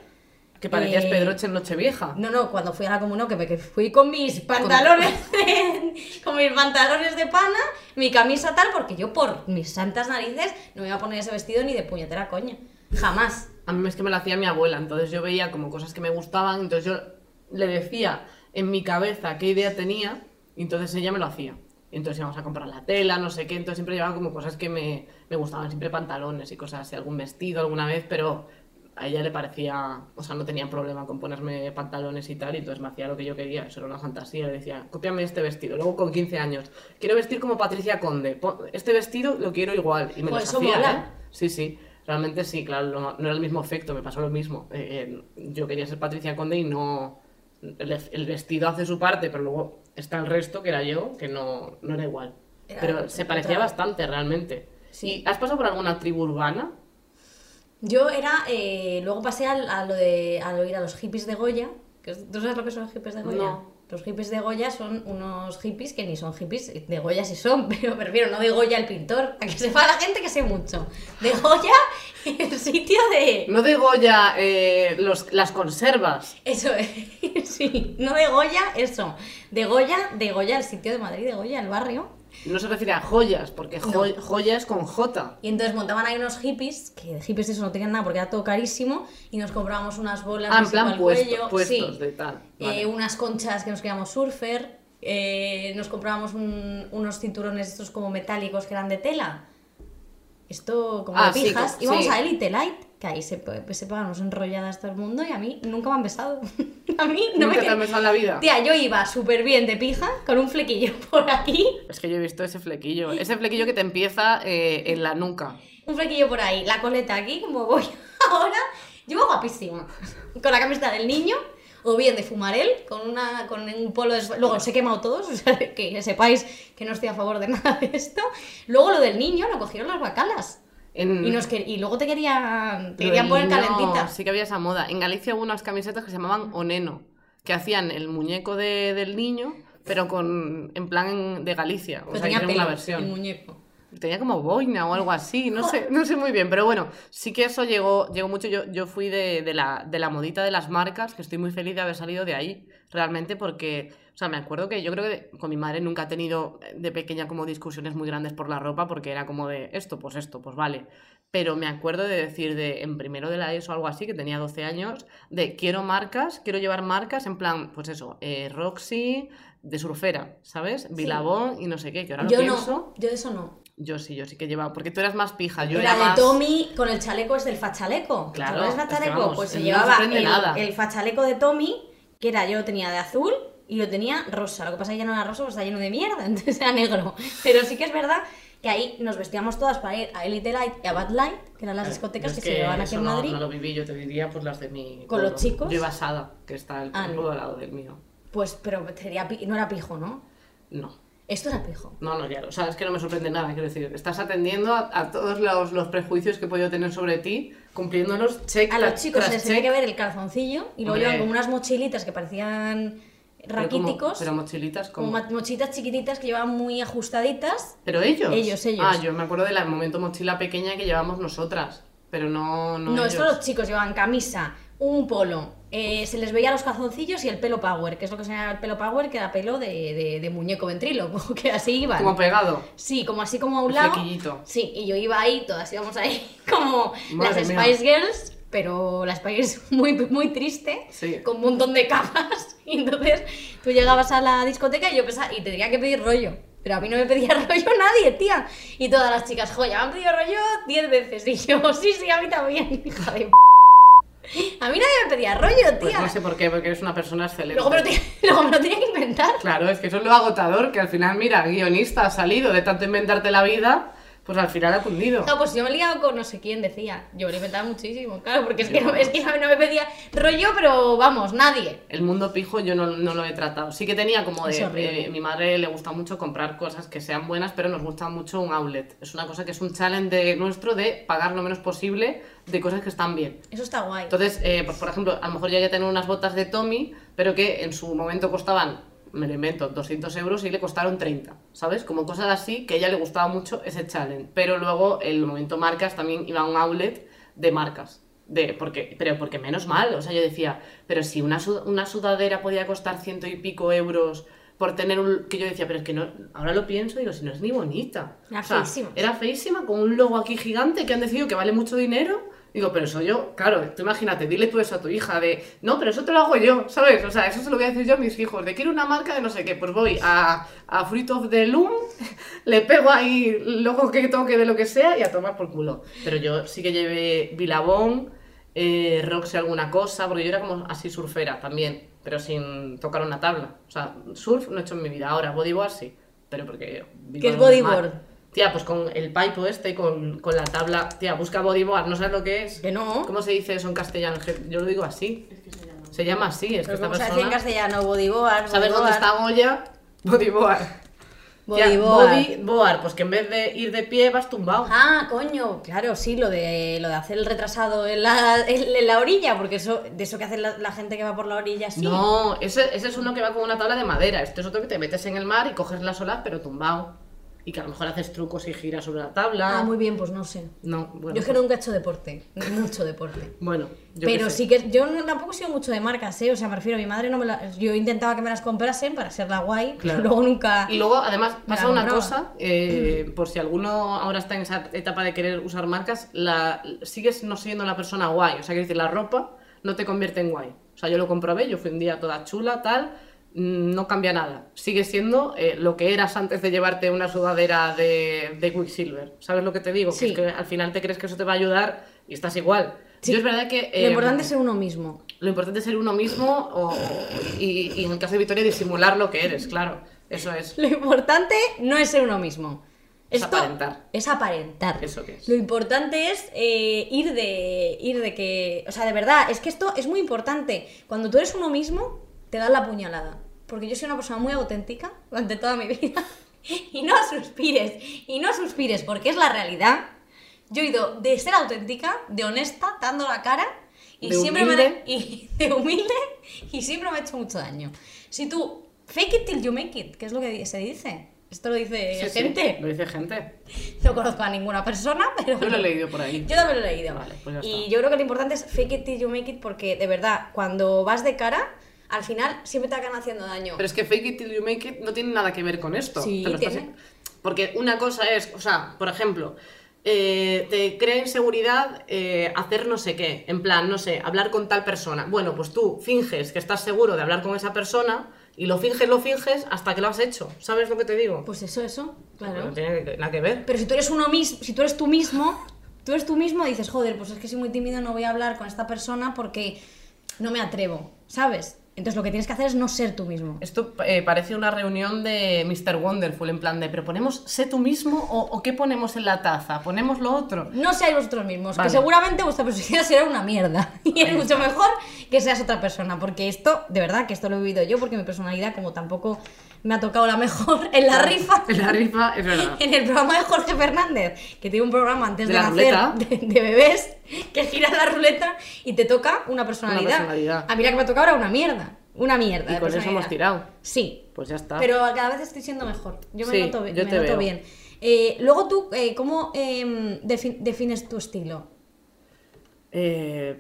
que parecías eh, Pedroche en Nochevieja. No, no, cuando fui a la comunión, que me que fui con mis pantalones de, con mis pantalones de pana, mi camisa tal, porque yo por mis santas narices no me iba a poner ese vestido ni de puñetera coña. Jamás. A mí es que me lo hacía mi abuela, entonces yo veía como cosas que me gustaban, entonces yo le decía en mi cabeza qué idea tenía, y entonces ella me lo hacía. Entonces íbamos a comprar la tela, no sé qué, entonces siempre llevaba como cosas que me, me gustaban, siempre pantalones y cosas así, algún vestido alguna vez, pero a ella le parecía, o sea, no tenía problema con ponerme pantalones y tal, y entonces me hacía lo que yo quería, eso era una fantasía, le decía, cópiame este vestido, luego con 15 años, quiero vestir como Patricia Conde, este vestido lo quiero igual, y me Pues lo hacía. ¿eh? Sí, sí. Realmente sí, claro, no, no era el mismo efecto, me pasó lo mismo. Eh, eh, yo quería ser Patricia Conde y no... El, el vestido hace su parte, pero luego está el resto, que era yo, que no, no era igual. Era pero se parecía bastante, realmente. Sí. ¿Y ¿Has pasado por alguna tribu urbana? Yo era, eh, luego pasé al- a, lo de a lo ir a los hippies de Goya. Que, ¿Tú sabes lo que son los hippies de Goya? No. Los hippies de Goya son unos hippies que ni son hippies, de Goya sí son, [laughs] pero prefiero no de Goya el pintor, a que sepa la gente que sé mucho. De Goya [laughs] el sitio de... No de Goya eh, los, las conservas. Eso es, [laughs] sí, no de Goya, eso. De Goya, de Goya el sitio de Madrid, de Goya el barrio. No se refiere a joyas, porque jo- No. joya es con J. Y entonces montaban ahí unos hippies, que de hippies eso no tenían nada porque era todo carísimo, y nos comprábamos unas bolas Ah, en plan puesto- cuello. puestos sí. de tal. Eh, unas conchas que nos queríamos surfer, eh, nos comprábamos un- unos cinturones estos como metálicos que eran de tela. Esto como Ah, de sí, pijas. co- Íbamos sí. a Elite Light, que ahí se, pe- se pegan enrolladas todo el mundo y a mí nunca me han besado. [laughs] a mí no ¿Nunca me te han besado en la vida? Tía, yo iba súper bien de pija, con un flequillo [laughs] por aquí, Es que yo he visto ese flequillo. Ese flequillo que te empieza eh, en la nuca. un flequillo por ahí, la coleta aquí, como voy [laughs] ahora. Yo iba guapísima, con la camiseta del niño, o bien de fumarel, con, una, con un polo de... Luego os he quemado todos, o sea, que sepáis que no estoy a favor de nada de esto. Luego lo del niño, lo cogieron las bacalas. En- Y, nos que- y luego te querían, te querían poner calentita. Sí que había esa moda. En Galicia hubo unas camisetas que se llamaban Oneno, que hacían el muñeco de- del niño, pero con en plan de Galicia. O sea, tenía una versión. el muñeco. Tenía como boina o algo así, no sé, no sé muy bien, pero bueno, sí que eso llegó, llegó mucho. Yo, yo fui de, de la, de la modita de las marcas, que estoy muy feliz de haber salido de ahí, realmente, porque, o sea, me acuerdo que yo creo que con mi madre nunca he tenido eh, de pequeña como discusiones muy grandes por la ropa, porque era como de esto, pues esto, pues vale. Pero me acuerdo de decir de en primero de la ESO o algo así, que tenía 12 años, de quiero marcas, quiero llevar marcas en plan, pues eso, eh, Roxy, de surfera, ¿sabes? Bilabón y no sé qué, que ahora lo Yo pienso. no, yo eso no. Yo sí, yo sí que llevaba. Porque tú eras más pija. Yo era era, de más. Tommy con el chaleco es del fachaleco. Claro, ¿Sabes es que fachaleco? vamos, pues se llevaba el, nada. el fachaleco de Tommy, que era yo lo tenía de azul y lo tenía rosa. Lo que pasa es que ya no era rosa, pues está lleno de mierda, [laughs] entonces era negro. Pero sí que es verdad que ahí nos vestíamos todas para ir a Elite Light y a Bad Light, que eran las Eh, discotecas que, es se llevaban aquí en no- Madrid. No, lo viví, yo te diría pues las de mi. ¿Con los chicos? Yo iba que está el Ah, no. pueblo al lado del mío. Pues, pero sería no era pijo, ¿no? No. Esto era pijo. No, no, ya. O sea, es que no me sorprende nada, quiero decir. Estás atendiendo a, a todos los, los prejuicios que he podido tener sobre ti, cumpliéndolos check A los chicos les tenía que ver el calzoncillo y luego llevaban como unas mochilitas que parecían Pero como- raquíticos, Pero mochilitas como como... ma- mochitas chiquititas que llevaban muy ajustaditas. ¿Pero ellos? Ellos, ellos. Ah, yo me acuerdo del momento mochila pequeña que llevamos nosotras. Pero no, no, No, esto los chicos llevaban camisa, un polo, eh, se les veía los calzoncillos y el pelo power, que es lo que se llama el pelo power, que era pelo de, de- de muñeco ventríloco, [laughs] que así iban. Como pegado. Sí, como así como a un lado. Flequillito. Sí, y yo iba ahí, todas íbamos ahí [laughs] como Madre las mía. Spice Girls, pero la Spice Girls [laughs] muy, muy triste, Sí. con un montón de capas. [laughs] Y entonces tú llegabas a la discoteca y yo pensaba, y te tenía que pedir rollo. Pero a mí no me pedía [laughs] rollo nadie, tía. Y todas las chicas, joder, ya me han pedido rollo 10 veces. Y yo, sí, sí, a mí también, hija de p. A mí nadie me pedía rollo, tía. Pues no sé por qué, porque eres una persona excelente. luego, me luego me lo tenía que inventar. Claro, es que eso es lo agotador, que al final, mira, guionista ha salido de tanto inventarte la vida, pues al final ha cundido. No, pues yo me he liado con no sé quién, decía. Yo me lo inventaba muchísimo, claro, porque es que, no, es que no me pedía rollo, pero vamos, nadie. El mundo pijo yo no, no lo he tratado. Sí que tenía como de... Eh, mi madre le gusta mucho comprar cosas que sean buenas, pero nos gusta mucho un outlet. Es una cosa que es un challenge de nuestro de pagar lo menos posible de cosas que están bien. Eso está guay. Entonces, eh, pues, por ejemplo, a lo mejor llegué a tener unas botas de Tommy, pero que en su momento costaban, me lo invento, 200 euros y le costaron 30, ¿sabes? Como cosas así que a ella le gustaba mucho ese challenge. Pero luego, el momento marcas, también iba a un outlet de marcas. De, porque, pero porque menos mal, o sea, yo decía, pero si una, una sudadera podía costar ciento y pico euros por tener un... que yo decía, pero es que no, ahora lo pienso y digo, si no es ni bonita. Era O sea, feísima. Era feísima, con un logo aquí gigante que han decidido que vale mucho dinero. Digo, pero eso yo, claro, tú imagínate, dile tú eso a tu hija de, no, pero eso te lo hago yo, ¿sabes? O sea, eso se lo voy a decir yo a mis hijos, de quiero una marca de no sé qué, pues voy a, a Fruit of the Loom, le pego ahí el logo que toque de lo que sea y a tomar por culo. Pero yo sí que llevé Billabong, eh, Roxy alguna cosa, porque yo era como así surfera también, pero sin tocar una tabla. O sea, surf no he hecho en mi vida, ahora bodyboard sí, pero porque... ¿Qué es bodyboard? Tía, pues con el pipo este, con, con la tabla. Tía, busca bodyboard, ¿no sabes lo que es? Que no. ¿Cómo se dice eso en castellano? Yo lo digo así. Se llama así, es que esta ¿cómo se en persona. castellano? Bodyboard. ¿Sabes dónde está Goya? Bodyboard. Bodyboard. bodyboard, pues que en vez de ir de pie vas tumbado. Ah, coño, claro, sí, lo de, lo de hacer el retrasado en la, en, en la orilla, porque eso, de eso que hace la, la gente que va por la orilla, sí. No, ese, ese es uno que va con una tabla de madera. Este es otro que te metes en el mar y coges las olas, pero tumbado. Y que a lo mejor haces trucos y giras sobre la tabla. Ah, muy bien, pues no sé. No, bueno. yo es que pues- nunca he hecho deporte, mucho deporte. Bueno, yo Pero sé. sí que yo no- tampoco he sido mucho de marcas, ¿eh? O sea, me refiero, mi madre no me. Yo intentaba que me las comprasen para ser la guay, Claro. luego nunca... Y luego, además, pasa una compraba. cosa, eh, por si alguno ahora está en esa etapa de querer usar marcas, la, sigues no siendo la persona guay. O sea, que decir, la ropa no te convierte en guay. O sea, yo lo comprobé, yo fui un día toda chula, tal, no cambia nada. Sigue siendo eh, lo que eras antes de llevarte una sudadera de, de Quicksilver. ¿Sabes lo que te digo? Que es que al final te crees que eso te va a ayudar y estás igual. Sí. Yo es verdad que... Lo eh, importante es ser uno mismo. lo importante es ser uno mismo o- y, y en el caso de Victoria disimular lo que eres, claro. Eso es. Lo importante no es ser uno mismo. Es aparentar. Es aparentar. ¿Eso qué es? Lo importante es eh, ir de ir de que, o sea, de verdad, es que esto es muy importante. Cuando tú eres uno mismo, te dan la puñalada. Porque yo soy una persona muy auténtica durante toda mi vida. [laughs] Y no suspires, y no suspires, porque es la realidad. Yo he ido de ser auténtica, de honesta, dando la cara, y De siempre me humilde. [laughs] y de humilde, y siempre me ha hecho mucho daño. Si tú fake it till you make it, que es lo que se dice. Esto lo dice Sí, sí, gente. lo dice gente. [laughs] No conozco a ninguna persona, pero. Yo lo he leído por ahí. Yo también lo he leído. Vale, pues ya y está. yo creo que lo importante es fake it till you make it porque de verdad, cuando vas de cara, al final siempre te acaban haciendo daño. Pero es que fake it till you make it no tiene nada que ver con esto. Sí, Te lo estás- tiene. Porque una cosa es, o sea, por ejemplo, eh, te crea inseguridad eh, hacer no sé qué. En plan, no sé, hablar con tal persona. Bueno, pues tú finges que estás seguro de hablar con esa persona y lo finges, lo finges hasta que lo has hecho. ¿Sabes lo que te digo? Pues eso, eso, claro. No tiene nada que ver. Pero si tú eres uno mismo, si tú eres tú mismo, tú eres tú mismo dices, joder, pues es que soy muy tímido, no voy a hablar con esta persona porque no me atrevo, ¿sabes? Entonces lo que tienes que hacer es no ser tú mismo. Esto eh, parece una reunión de Mr. Wonderful, en plan de, pero ponemos sé tú mismo o, o qué ponemos en la taza, ponemos lo otro. No seáis vosotros mismos, Vale. que seguramente vuestra personalidad será una mierda. [laughs] Y es mucho mejor que seas otra persona, porque esto, de verdad, que esto lo he vivido yo, porque mi personalidad, como tampoco me ha tocado la mejor en la rifa, En la rifa, es verdad. [laughs] en el programa de Jorge Fernández, que tiene un programa antes De de, la nacer de, de bebés, que gira la ruleta y te toca una personalidad. personalidad. A mí la que me ha tocado era una mierda. Una mierda. Y con eso hemos tirado. Sí, Pues ya está. pero cada vez estoy siendo mejor. Yo me Sí, noto, yo me te noto bien. Eh, luego tú, eh, ¿cómo em, defi- defines tu estilo? Eh,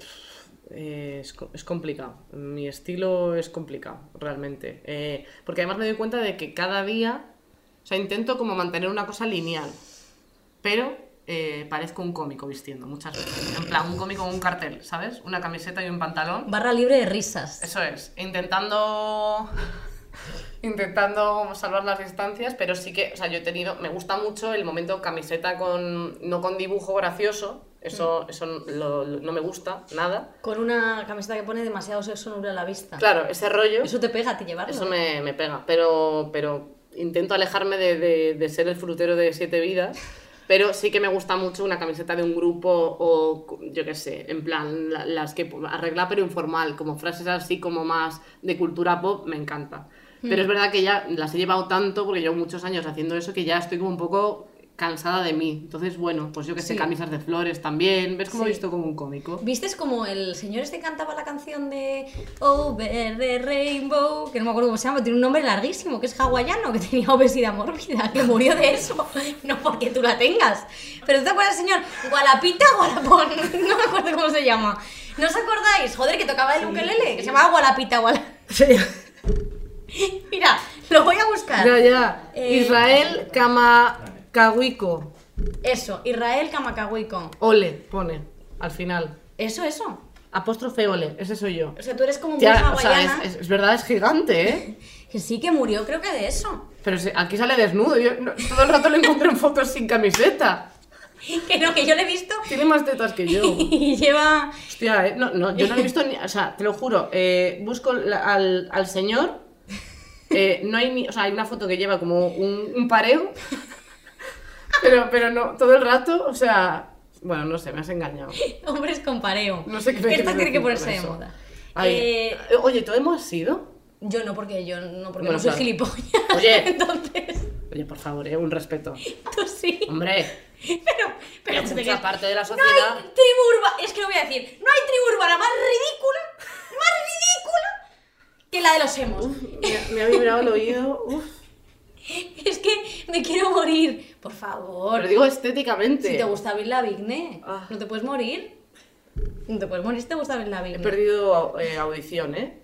es, es complicado. Mi estilo es complicado, realmente. Porque además me doy cuenta de que cada día, o sea, intento como mantener una cosa lineal, pero eh, parezco un cómico vistiendo muchas veces. En plan, un cómico con un cartel, ¿sabes? Una camiseta y un pantalón. Barra libre de risas. Eso es, intentando [laughs] intentando salvar las distancias, pero sí que, o sea, yo he tenido, me gusta mucho el momento camiseta con, no con dibujo gracioso, eso, eso lo- lo- no me gusta, nada. Con una camiseta que pone demasiado sexo nubla a la vista. Claro, ese rollo, Eso te pega a ti llevarlo. eso me, me pega, pero, pero intento alejarme de, de- de ser el frutero de siete vidas, pero sí que me gusta mucho una camiseta de un grupo o yo qué sé, en plan, la- las que arregla pero informal, como frases así como más de cultura pop, me encanta. Pero es verdad que ya las he llevado tanto, porque llevo muchos años haciendo eso, que ya estoy como un poco cansada de mí. Entonces, bueno, pues yo que sé, Sí. camisas de flores también. ¿Ves cómo Sí. he visto como un cómico? ¿Vistes como el señor este cantaba la canción de Over the Rainbow? Que no me acuerdo cómo se llama, tiene un nombre larguísimo, que es hawaiano, que tenía obesidad mórbida, que murió de eso. [laughs] No porque tú la tengas. Pero ¿tú te acuerdas, señor? Gualapita Gualapón. [laughs] No me acuerdo cómo se llama. ¿No os acordáis? Joder, que tocaba el ukelele, que se llamaba Gualapita Gualapón. [laughs] Mira, lo voy a buscar. Ya, ya. Eh, Israel Kamakawico. Eso, Israel Kamakawico. Ole, pone, al final. Eso, eso. Apóstrofe ole, ese soy yo. O sea, tú eres como muy Ya, o sea, hawaiana. es, es- es verdad, es gigante, ¿eh? [laughs] Que sí que murió, creo que de eso. Pero si- aquí sale desnudo. Yo no- todo el rato lo encontré en fotos sin camiseta. [laughs] Que no, que yo le he visto Tiene más tetas que yo. [laughs] y lleva. Hostia, eh, no, no, yo no he visto ni. O sea, te lo juro, eh, busco la- al, al señor. eh, no hay ni. O sea, hay una foto que lleva como un, un pareo. Pero, pero no, todo el rato, o sea. Bueno, no sé, me has engañado. [laughs] Hombres con pareo. No sé qué me Esto tiene que ponerse de moda. Ay, Eh, Oye, ¿tú hemos sido? yo no, porque yo no, porque Bueno, no soy claro. gilipollas. [laughs] Oye. Entonces, Oye, por favor, eh, un respeto. [laughs] tú sí. Hombre, Pero, pero, mucha crees- parte de la No sociedad. hay tribu urbana. Es que lo voy a decir. No hay tribu urbana más ridícula, más ridícula que la de los emos. Me, ha- me ha vibrado el oído. Uf. Es que me quiero morir. Por favor. Pero digo estéticamente. Si te gusta Bill Lavigne, Ah. no te puedes morir. No te puedes morir si te gusta Bill He Lavigne. perdido eh, audición, ¿eh?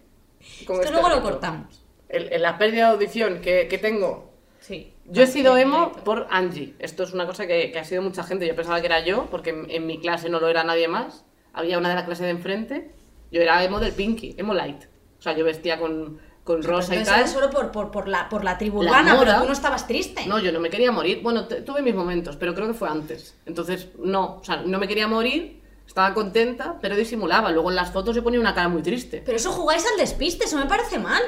Con Esto este luego lo reto. cortamos. El- el- la pérdida de audición que, que tengo. Sí. Yo he sido emo por Angie. Esto es una cosa que, que ha sido mucha gente. Yo pensaba que era yo, porque en, en mi clase no lo era nadie más. Había una de la clase de enfrente. Yo era emo del Pinky, emo light. O sea, yo vestía con, con rosa y tal. solo por, por, por la, por la tribu La urbana, moda. pero tú no estabas triste. No, yo no me quería morir. Bueno, tuve mis momentos, pero creo que fue antes. Entonces, no, o sea, no me quería morir, estaba contenta, pero disimulaba. Luego en las fotos yo ponía una cara muy triste. Pero eso jugáis al despiste, eso me parece mal.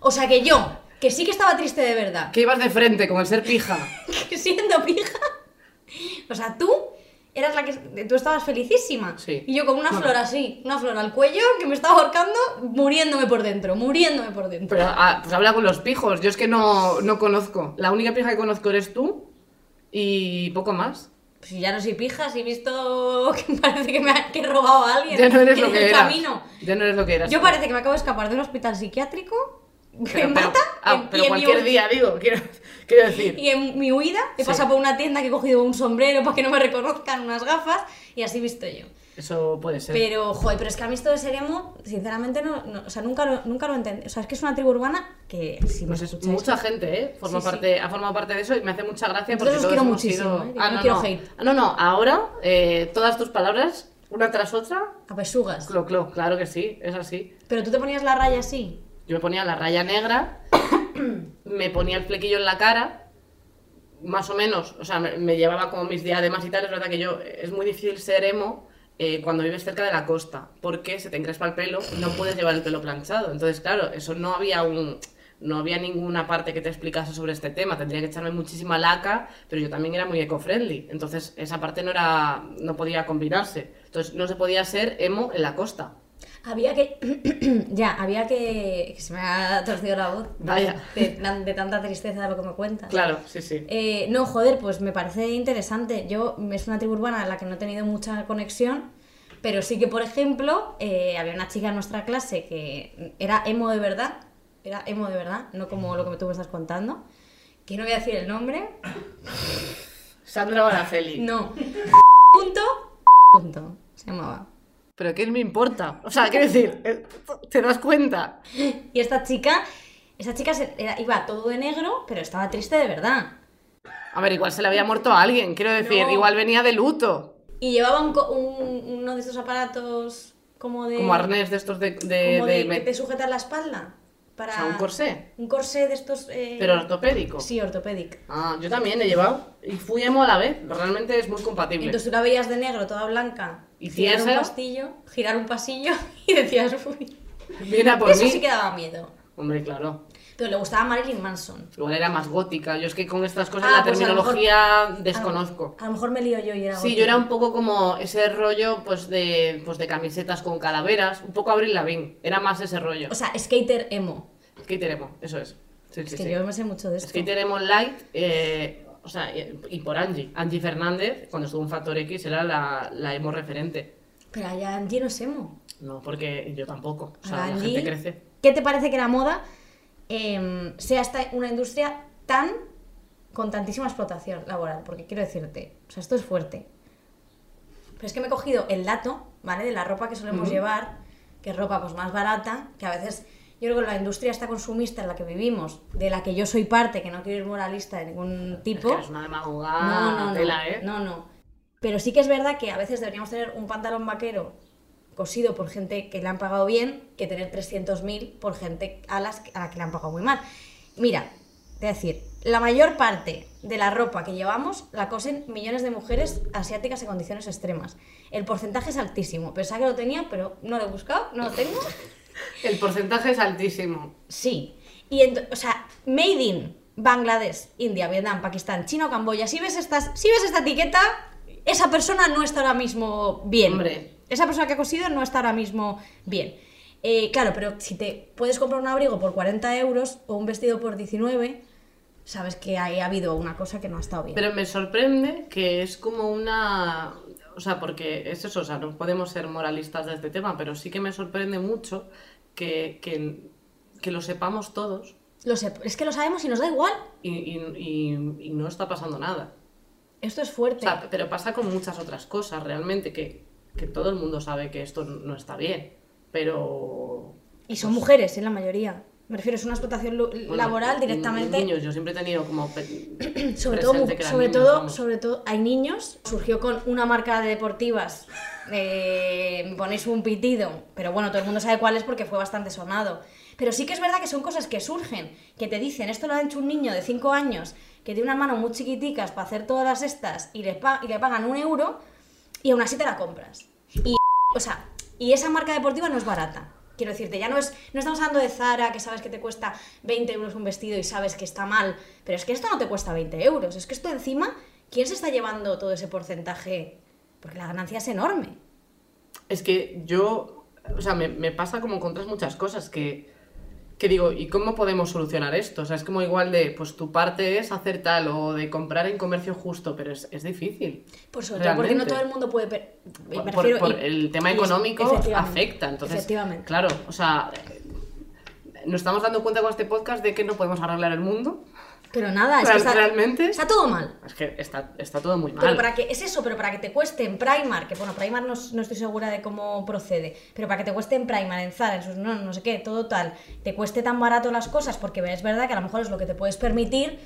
O sea que yo, que sí que estaba triste de verdad, Que ibas de frente con el ser pija. [laughs] que siendo pija. O sea, tú eras la que. Tú estabas felicísima. Sí. Y yo con una Bueno. flor así, una flor al cuello que me estaba ahorcando, muriéndome por dentro, muriéndome por dentro. Pero ah, pues habla con los pijos. Yo es que no, no conozco. La única pija que conozco eres tú y poco más. Pues ya no soy pija, si he visto que [laughs] parece que me ha que he robado a alguien Ya no eres lo el que eras. camino. Ya no eres lo que eras. Yo parece que me acabo de escapar de un hospital psiquiátrico. Pero, mata. ah, en- pero y en cualquier día, digo, quiero, quiero decir. Y en mi huida he Sí. pasado por una tienda que he cogido un sombrero para que no me reconozcan, unas gafas, y así visto yo. Eso puede ser. Pero, joder, pero es que a mí esto de ser emo, sinceramente, no, no- o sea, nunca lo, nunca lo entendí. O sea, es que es una tribu urbana que, si Pues es escucháis, mucha gente, ¿eh? Forma Sí, sí. parte, Ha formado parte de eso y me hace mucha gracia porque os todos quiero hemos muchísimo, sido- ¿eh? Ah, no no, quiero hate. Ah, no, no. Ahora, eh, todas tus palabras, una tras otra, a pesugas. clo, clo. Claro que sí, es así. Pero tú te ponías la raya así. Yo me ponía la raya negra, [coughs] me ponía el flequillo en la cara, más o menos, o sea, me, me llevaba como mis diademas y tal. Es verdad que yo, es muy difícil ser emo eh, cuando vives cerca de la costa, porque se te encrespa el pelo no puedes llevar el pelo planchado. Entonces, claro, eso no había un... No había ninguna parte que te explicase sobre este tema, tendría que echarme muchísima laca, pero yo también era muy eco-friendly, entonces esa parte no era, no podía combinarse. Entonces no se podía ser emo en la costa. Había que. [clears throat] ya, había que. que se me ha torcido la voz. Vaya. De, de tanta tristeza de lo que me cuentas. Claro, sí, sí. Eh, no, joder, pues me parece interesante. Yo es una tribu urbana en la que no he tenido mucha conexión, Pero sí que, por ejemplo, eh, había una chica en nuestra clase que era emo de verdad, era emo de verdad, no como lo que tú me estás contando, que no voy a decir el nombre, Sandra Baraceli. no, [laughs] punto, punto, se llamaba. Pero ¿qué me importa? O sea, quiero decir, eh, ¿te das cuenta? Y esta chica, esa chica se- era- iba todo de negro, pero estaba triste de verdad. A ver, igual se le había muerto a alguien, quiero decir, No. igual venía de luto. Y llevaba un un- uno de estos aparatos como de... Como arnés de estos de... de, como de de- que te sujetan la espalda. Para... o sea, un corsé. Un corsé de estos... eh, Pero ortopédico. Sí, ortopédico. Ah, yo también he llevado. Y fui emo a la vez. Realmente es muy compatible. Entonces tú la veías de negro, toda blanca, ¿Y girar un pastillo, girar un pasillo [laughs] y decías, uy, Viene a por eso mí. sí que daba miedo. Hombre, claro. Pero le gustaba Marilyn Manson. Igual era más gótica. Yo es que con estas cosas Ah, la pues a lo mejor- terminología desconozco. A lo mejor me lío yo y era Sí, yo era un poco como ese rollo pues de, pues de camisetas con calaveras, un poco Abril Lavigne, era más ese rollo. O sea, skater emo. Skater emo, eso es. Sí, Es sí, que sí. yo me sé mucho de esto. Skater emo light, eh, o sea, y, por Angie. Angie Fernández, cuando estuvo en Factor X, era la, la emo referente. Pero allá Angie no es emo. No, porque yo tampoco. O sea, Ahora, la Angie, gente crece. ¿Qué te parece que la moda em, sea esta una industria tan con tantísima explotación laboral? Porque quiero decirte, o sea, esto es fuerte. Pero es que me he cogido el dato, ¿vale? De la ropa que solemos llevar, que es ropa pues más barata, que a veces yo creo que la industria esta consumista en la que vivimos, de la que yo soy parte, que no quiero ir moralista de ningún Es tipo. que eres una demagoga No, no, no. tela, ¿eh? No, no. Pero sí que es verdad que a veces deberíamos tener un pantalón vaquero cosido por gente que le han pagado bien que tener 300.000 por gente a, las, a la que le han pagado muy mal. Mira, a decir, la mayor parte de la ropa que llevamos la cosen millones de mujeres asiáticas en condiciones extremas. El porcentaje es altísimo. Pensaba que lo tenía, pero no lo he buscado, no lo tengo. El porcentaje es altísimo. Sí. Y o sea, made in Bangladesh, India, Vietnam, Pakistán, China o Camboya. Si ves estas, si ves esta etiqueta, esa persona no está ahora mismo bien. Hombre. Esa persona que ha cosido no está ahora mismo bien. Eh, claro, pero si te puedes comprar un abrigo por 40 euros o un vestido por 19, sabes que ahí ha habido una cosa que no ha estado bien. Pero me sorprende que es como una... O sea, porque es eso, o sea, no podemos ser moralistas de este tema, pero sí que me sorprende mucho que, que, que lo sepamos todos Lo sé, es que lo sabemos y nos da igual. y, y- y- y no está pasando nada. Esto es O fuerte. sea, pero pasa con muchas otras cosas, realmente, que, que todo el mundo sabe que esto no está bien, pero... y son mujeres, en la mayoría. Me refiero, es una explotación bueno, laboral directamente. niños, yo siempre he tenido como... [clears throat] sobre todo, que sobre niños, todo, vamos. sobre todo, hay niños. Surgió con una marca de deportivas. eh, me ponéis un pitido, pero bueno, todo el mundo sabe cuál es porque fue bastante sonado. Pero sí que es verdad que son cosas que surgen, que te dicen, esto lo ha hecho un niño de 5 años, que tiene unas manos muy chiquiticas para hacer todas las estas y le, pa- y le pagan un euro y aún así te la compras. Y, o sea, y esa marca deportiva no es barata. Quiero decirte, ya no es, no estamos hablando de Zara, que sabes que te cuesta 20 euros un vestido y sabes que está mal, pero es que esto no te cuesta 20 euros, es que esto encima, ¿quién se está llevando todo ese porcentaje? Porque la ganancia es enorme. Es que yo, o sea, me, pasa como con otras muchas cosas que, que digo, ¿y cómo podemos solucionar esto? O sea, es como igual de, pues tu parte es hacer tal o de comprar en comercio justo, pero es, es difícil. Por todo porque no todo el mundo puede... me Por, por- refiero- por y- el tema económico efectivamente, afecta, entonces, Efectivamente. claro, o sea, nos estamos dando cuenta con este podcast de que no podemos arreglar el mundo. Pero nada, es que está, realmente está todo mal. es que está, está todo muy mal. Pero para que, es eso, pero para que te cueste en Primark, que bueno, Primark no, no estoy segura de cómo procede, pero para que te cueste en Primark, en Zara, en sus, no, no sé qué, todo tal, te cueste tan barato las cosas, porque es verdad que a lo mejor es lo que te puedes permitir,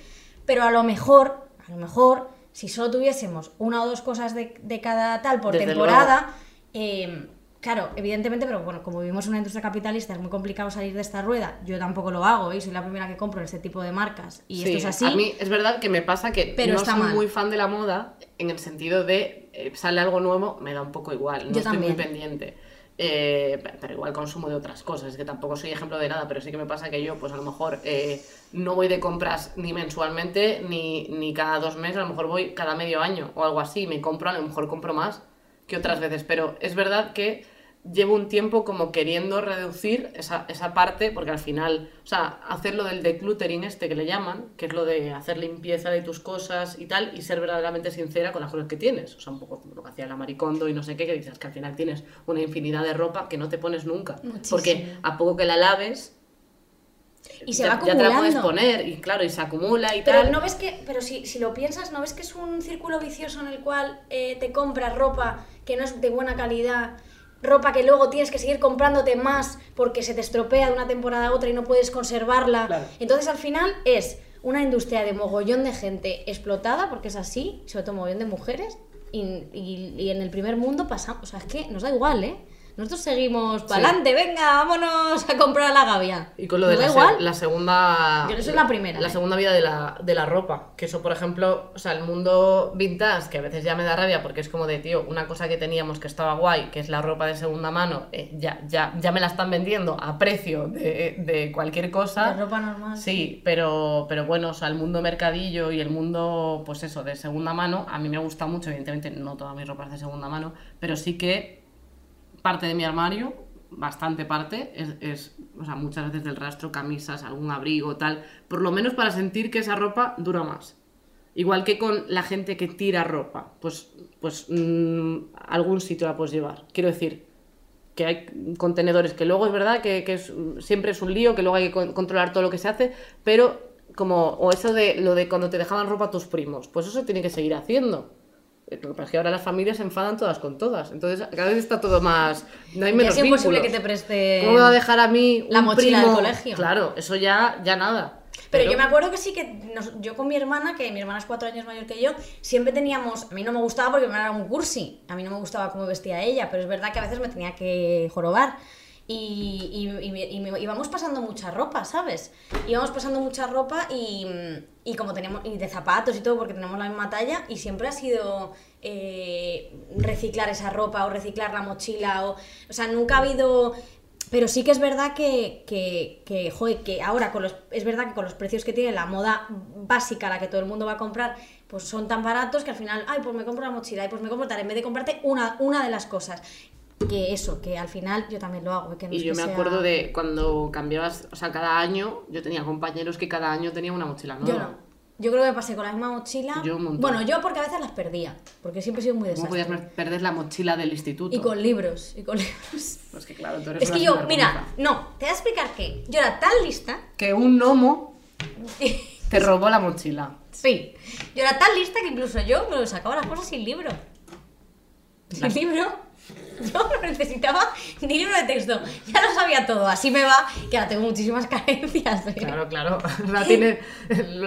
pero a lo mejor, a lo mejor, si solo tuviésemos una o dos cosas de, de cada tal por Desde temporada, eh, claro, evidentemente, pero bueno, como vivimos en una industria capitalista, es muy complicado salir de esta rueda, yo tampoco lo hago, y soy la primera que compro este tipo de marcas, y Sí, esto es así. A mí es verdad que me pasa que Pero no está soy mal. muy fan de la moda en el sentido de eh, sale algo nuevo, me da un poco igual, no Yo estoy muy también. pendiente. Eh, pe- pero igual consumo de otras cosas, es que tampoco soy ejemplo de nada, pero sí que me pasa que yo, pues a lo mejor eh, no voy de compras ni mensualmente ni, ni cada dos meses, a lo mejor voy cada medio año o algo así, me compro, a lo mejor compro más que otras veces, pero es verdad que llevo un tiempo como queriendo reducir esa, esa parte, porque al final, o sea, hacer lo del decluttering este que le llaman, que es lo de hacer limpieza de tus cosas y tal, y ser verdaderamente sincera con las cosas que tienes. O sea, un poco como lo que hacía la Maricondo y no sé qué, que dices que al final tienes una infinidad de ropa que no te pones nunca. Porque Muchísimo. a poco que la laves, Y se ya, va ya te la puedes acumulando. poner, y claro, y se acumula y Pero tal. no ves que, pero si, si lo piensas, ¿no ves que es un círculo vicioso en el cual eh, te compras ropa que no es de buena calidad? Ropa que luego tienes que seguir comprándote más porque se te estropea de una temporada a otra y no puedes conservarla. Claro. Entonces al final es una industria de mogollón de gente explotada, porque es así, sobre todo mogollón de mujeres, y, y- y en el primer mundo pasamos, o sea, es que nos da igual, ¿eh? Nosotros seguimos para adelante, venga, vámonos a comprar la gavia. Y con lo de la, da se- igual. la segunda. Yo soy la primera, La ¿eh? segunda vida de la, de la ropa. Que eso, por ejemplo, o sea, el mundo vintage, que a veces ya me da rabia porque es como de, tío, una cosa que teníamos que estaba guay, que es la ropa de segunda mano, eh, ya, ya, ya me la están vendiendo a precio de, de cualquier cosa. De ropa normal. Sí, pero, pero bueno, o sea, el mundo mercadillo y el mundo, pues eso, de segunda mano, a mí me gusta mucho, evidentemente no toda mi ropa es de segunda mano, pero sí que parte de mi armario, bastante parte, es, es, o sea, muchas veces del rastro, camisas, algún abrigo, tal, por lo menos para sentir que esa ropa dura más. Igual que con la gente que tira ropa, pues, pues mm, algún sitio la puedes llevar. Quiero decir, que hay contenedores que luego es verdad que, es- siempre es un lío, que luego hay que con- controlar todo lo que se hace, pero como, o eso de lo de cuando te dejaban ropa tus primos, pues eso tiene que seguir haciendo. Lo que pasa es que ahora las familias se enfadan todas con todas, entonces cada vez está todo más... No hay menos es imposible vínculos. que te preste... ¿Cómo me va a dejar a mí la un mochila del primo? colegio? Claro, eso ya, ya nada. Pero, yo me acuerdo que sí que nos- yo con mi hermana, que mi hermana es cuatro años mayor que yo, siempre teníamos. A mí no me gustaba porque mi hermana era un cursi. A mí no me gustaba cómo vestía ella, pero es verdad que a veces me tenía que jorobar. Y, y- y íbamos pasando mucha ropa, ¿sabes? Íbamos pasando mucha ropa y, como tenemos. y de zapatos y todo, porque tenemos la misma talla, y siempre ha sido. eh, reciclar esa ropa o reciclar la mochila o, o sea nunca ha habido pero sí que es verdad que, que, que, que ahora con los, es verdad que con los precios que tiene la moda básica, la que todo el mundo va a comprar, pues son tan baratos que al final, ay, pues me compro la mochila, ay, pues me compro tal, en vez de comprarte una, una de las cosas. Que eso, que al final yo también lo hago. Que no Y es yo que me sea- acuerdo de cuando cambiabas, o sea, cada año, yo tenía compañeros que cada año tenían una mochila nueva. Yo no. Yo creo que me pasé con la misma mochila. Yo un montón. Bueno, yo porque a veces las perdía, porque siempre he sido muy ¿Cómo podías desastre. per- perder la mochila del instituto? Y con libros, y con libros. [laughs] Pues que claro, tú eres Es una que yo, mira, no, te voy a explicar que yo era tan lista Que un gnomo [laughs] te robó la mochila. Sí, yo era tan lista que incluso yo me lo sacaba las cosas sin libro. Sin libro. [laughs] Yo no necesitaba ni libro de texto. Ya lo sabía todo. Así me va, que ahora tengo muchísimas [laughs] carencias. ¿eh? Claro, claro. [laughs] Tiene-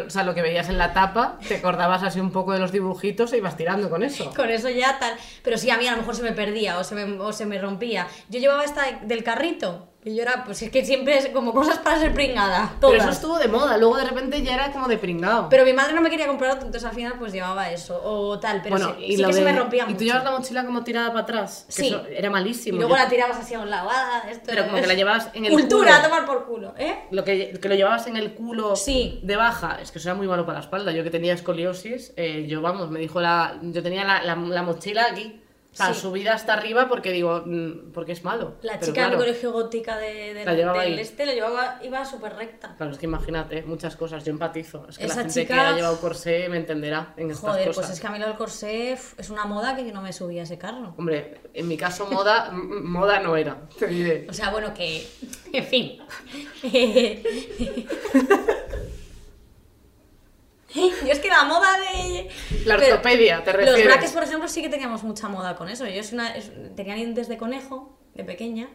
o sea, lo que veías en la tapa, te acordabas así un poco de los dibujitos e ibas tirando con eso. Con eso ya tal. Pero sí, a mí a lo mejor se me perdía o se me, o se me rompía. Yo llevaba esta de- del carrito. Y yo era, pues es que siempre es como cosas para ser pringada. Pero Todas. eso estuvo de moda, luego de repente ya era como de pringado. Pero mi madre no me quería comprar otro, entonces al final pues llevaba eso o tal. Pero bueno, sí, y sí lo que se me rompía Y mucho. tú llevas la mochila como tirada para atrás. que Sí. eso era malísimo. Y luego Yo- la tirabas así a un lado. ah, esto Pero como que la llevabas en el Cultura, culo. a tomar por culo, ¿eh? Lo que, que lo llevabas en el culo Sí. de baja, es que eso era muy malo para la espalda. Yo que tenía escoliosis, eh, yo vamos, me dijo la. Yo tenía la, la- la mochila aquí. O sea, Sí. subida hasta arriba porque digo, mm, porque es malo. La chica claro, del colegio gótica de, de- La llevaba del ahí. este lo llevaba, iba súper recta. Claro, es que imagínate, muchas cosas, yo empatizo. Es que Esa la gente chica- que ha llevado corsé me entenderá en estas Joder, cosas. pues es que a mí lo del corsé es una moda que yo no me subía a ese carro. Hombre, en mi caso moda, moda no era, te diré. O sea, bueno, que. En fin. [laughs] [laughs] [laughs] Yo es que la moda de. La Pero ortopedia, te Los refieres. braques, por ejemplo, sí que teníamos mucha moda con eso. Yo es una, es- tenía dientes de conejo, de pequeña.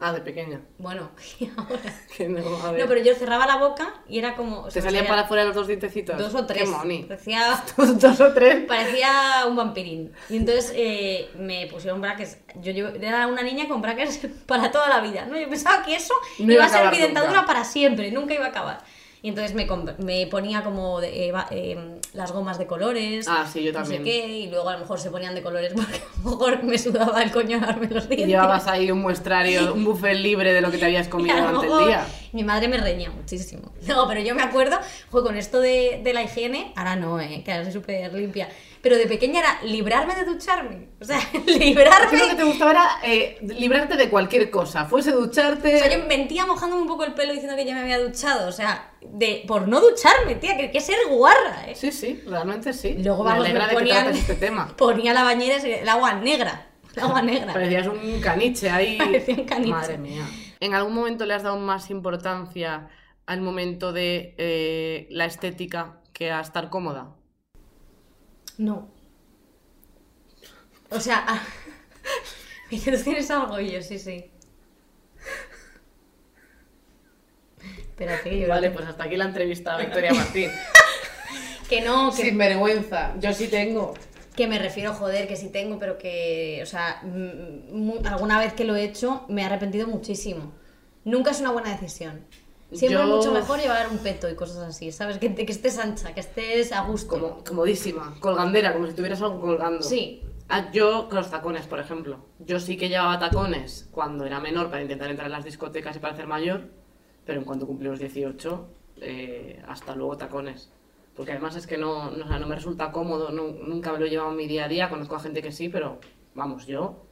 Ah, de pequeña. Bueno, [laughs] y ahora. [laughs] Que no, a ver. No, pero yo cerraba la boca y era como. o ¿Te sea, salían salía para afuera los dos dientecitos? Dos o tres. Qué moni. Parecía, Dos, o tres. parecía un vampirín. Y entonces eh, me pusieron brackets. Yo, yo era una niña con brackets para toda la vida. ¿no? Yo pensaba que eso No iba iba a ser mi dentadura nunca. para siempre, nunca iba a acabar. Y entonces me, me ponía como de- eh, eh, las gomas de colores. Ah, sí, yo no sé también. qué, y luego a lo mejor se ponían de colores porque a lo mejor me sudaba el coño darme los Y dientes. llevabas ahí un muestrario, un buffet libre de lo que te habías [laughs] Y comido durante el día. Mi madre me reñía muchísimo. [laughs] No, pero yo me acuerdo, fue con esto de, de la higiene, ahora no, eh, que ahora soy súper limpia. Pero de pequeña era librarme de ducharme. O sea, [laughs] librarme. Lo que te gustaba era eh, librarte de cualquier cosa. Fuese ducharte. O sea, yo mentía mojándome un poco el pelo diciendo que ya me había duchado. O sea, de, por no ducharme, tía, que, que ser guarra, ¿eh? Sí, sí, realmente sí. Luego, Me vamos, alegra me de ponían- este tema. [laughs] Ponía la bañera, el agua negra. El agua negra. Parecías un caniche ahí. Parecía un caniche. Madre mía. ¿En algún momento le has dado más importancia al momento de eh, la estética que a estar cómoda? No. O sea, [laughs] ¿tú tienes algo? Y yo, sí, sí. Espérate, que yo Vale, pues hasta aquí la entrevista a Victoria Martín. [laughs] Que no, que, Sin vergüenza. Yo sí tengo. Que me refiero, joder, que sí tengo, pero que, o sea, mm, alguna vez que lo he hecho me he arrepentido muchísimo. Nunca es una buena decisión. Siempre Yo- es mucho mejor llevar un peto y cosas así, ¿sabes? Que, que estés ancha, que estés a gusto. Como, comodísima, colgandera, como si tuvieras algo colgando. Sí. Ah, Yo con los tacones, por ejemplo. Yo sí que llevaba tacones cuando era menor para intentar entrar en las discotecas y parecer mayor, pero en cuanto cumplí los 18, eh, hasta luego tacones. Porque además es que no, no, o sea, no me resulta cómodo, no- nunca me lo he llevado en mi día a día, conozco a gente que sí, pero vamos, yo.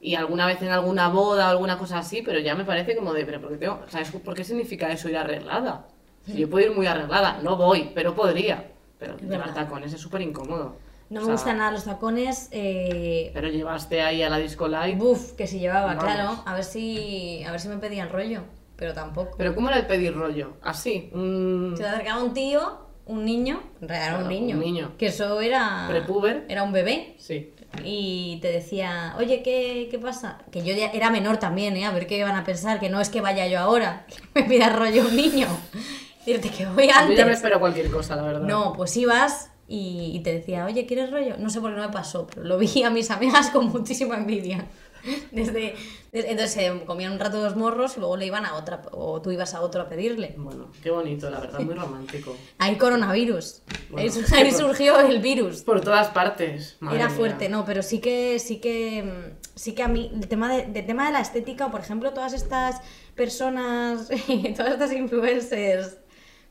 Y alguna vez en alguna boda o alguna cosa así, pero ya me parece como de, pero ¿por qué, tengo, ¿sabes por qué significa eso ir arreglada? Si yo puedo ir muy arreglada, no voy, pero podría. Pero llevar verdad. tacones es súper incómodo. No O me sea, gustan nada los tacones. Eh, Pero llevaste ahí a la disco live. Buf, que si llevaba, Vamos. claro. A ver si a ver si me pedían rollo, pero tampoco. Pero ¿cómo era el pedir rollo? Así, un... Se te acercaba un tío, un niño, en realidad era un Claro, niño, un niño. que eso era Prepuber. era un bebé Sí. y te decía, oye, ¿qué, qué pasa? Que yo ya era menor también, ¿eh? A ver qué iban a pensar, que no es que vaya yo ahora, que [laughs] me pida rollo un niño. [laughs] Decirte que voy Yo ya me antes. espero cualquier cosa, la verdad. No, pues ibas y, y te decía, oye, ¿quieres rollo? No sé por qué no me pasó, pero lo vi a mis amigas con muchísima envidia. [laughs] Desde, desde- entonces se comían un rato dos morros y luego le iban a otra, o tú ibas a otro a pedirle. Bueno, qué bonito, la verdad, muy romántico. Ahí coronavirus. Bueno, ahí, sí, ahí por- surgió el virus. Por todas partes. madre Era mía. fuerte, no, pero sí que, sí que, sí que a mí, el tema de, tema de la estética, por ejemplo, todas estas personas, [laughs] todas estas influencers,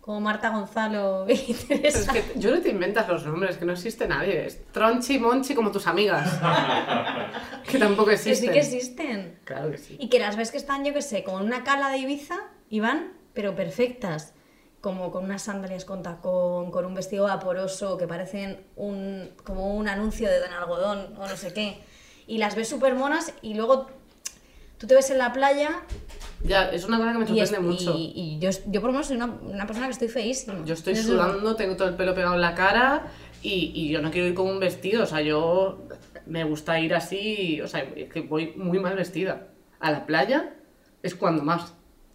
como Marta Gonzalo [laughs] y Pero es Teresa, que yo no te inventas los nombres, que no existe nadie. Es Tronchi, Monchi, como tus amigas. [laughs] que tampoco que sí existen. que existen. Claro que sí. Y que las ves que están, yo que sé, como en una cala de Ibiza y van, pero perfectas. Como con unas sandalias con tacón, con un vestido vaporoso que parecen un, como un anuncio de Don Algodón o no sé qué. Y las ves súper monas y luego tú te ves en la playa Ya, es una cosa que me y, es- sorprende mucho. y- y yo, yo por lo menos soy una, una persona que estoy feísima. Yo estoy sudando, tengo todo el pelo pegado en la cara y, y yo no quiero ir con un vestido. O sea, yo me gusta ir así, o sea, es que voy muy mal vestida. A la playa es cuando más.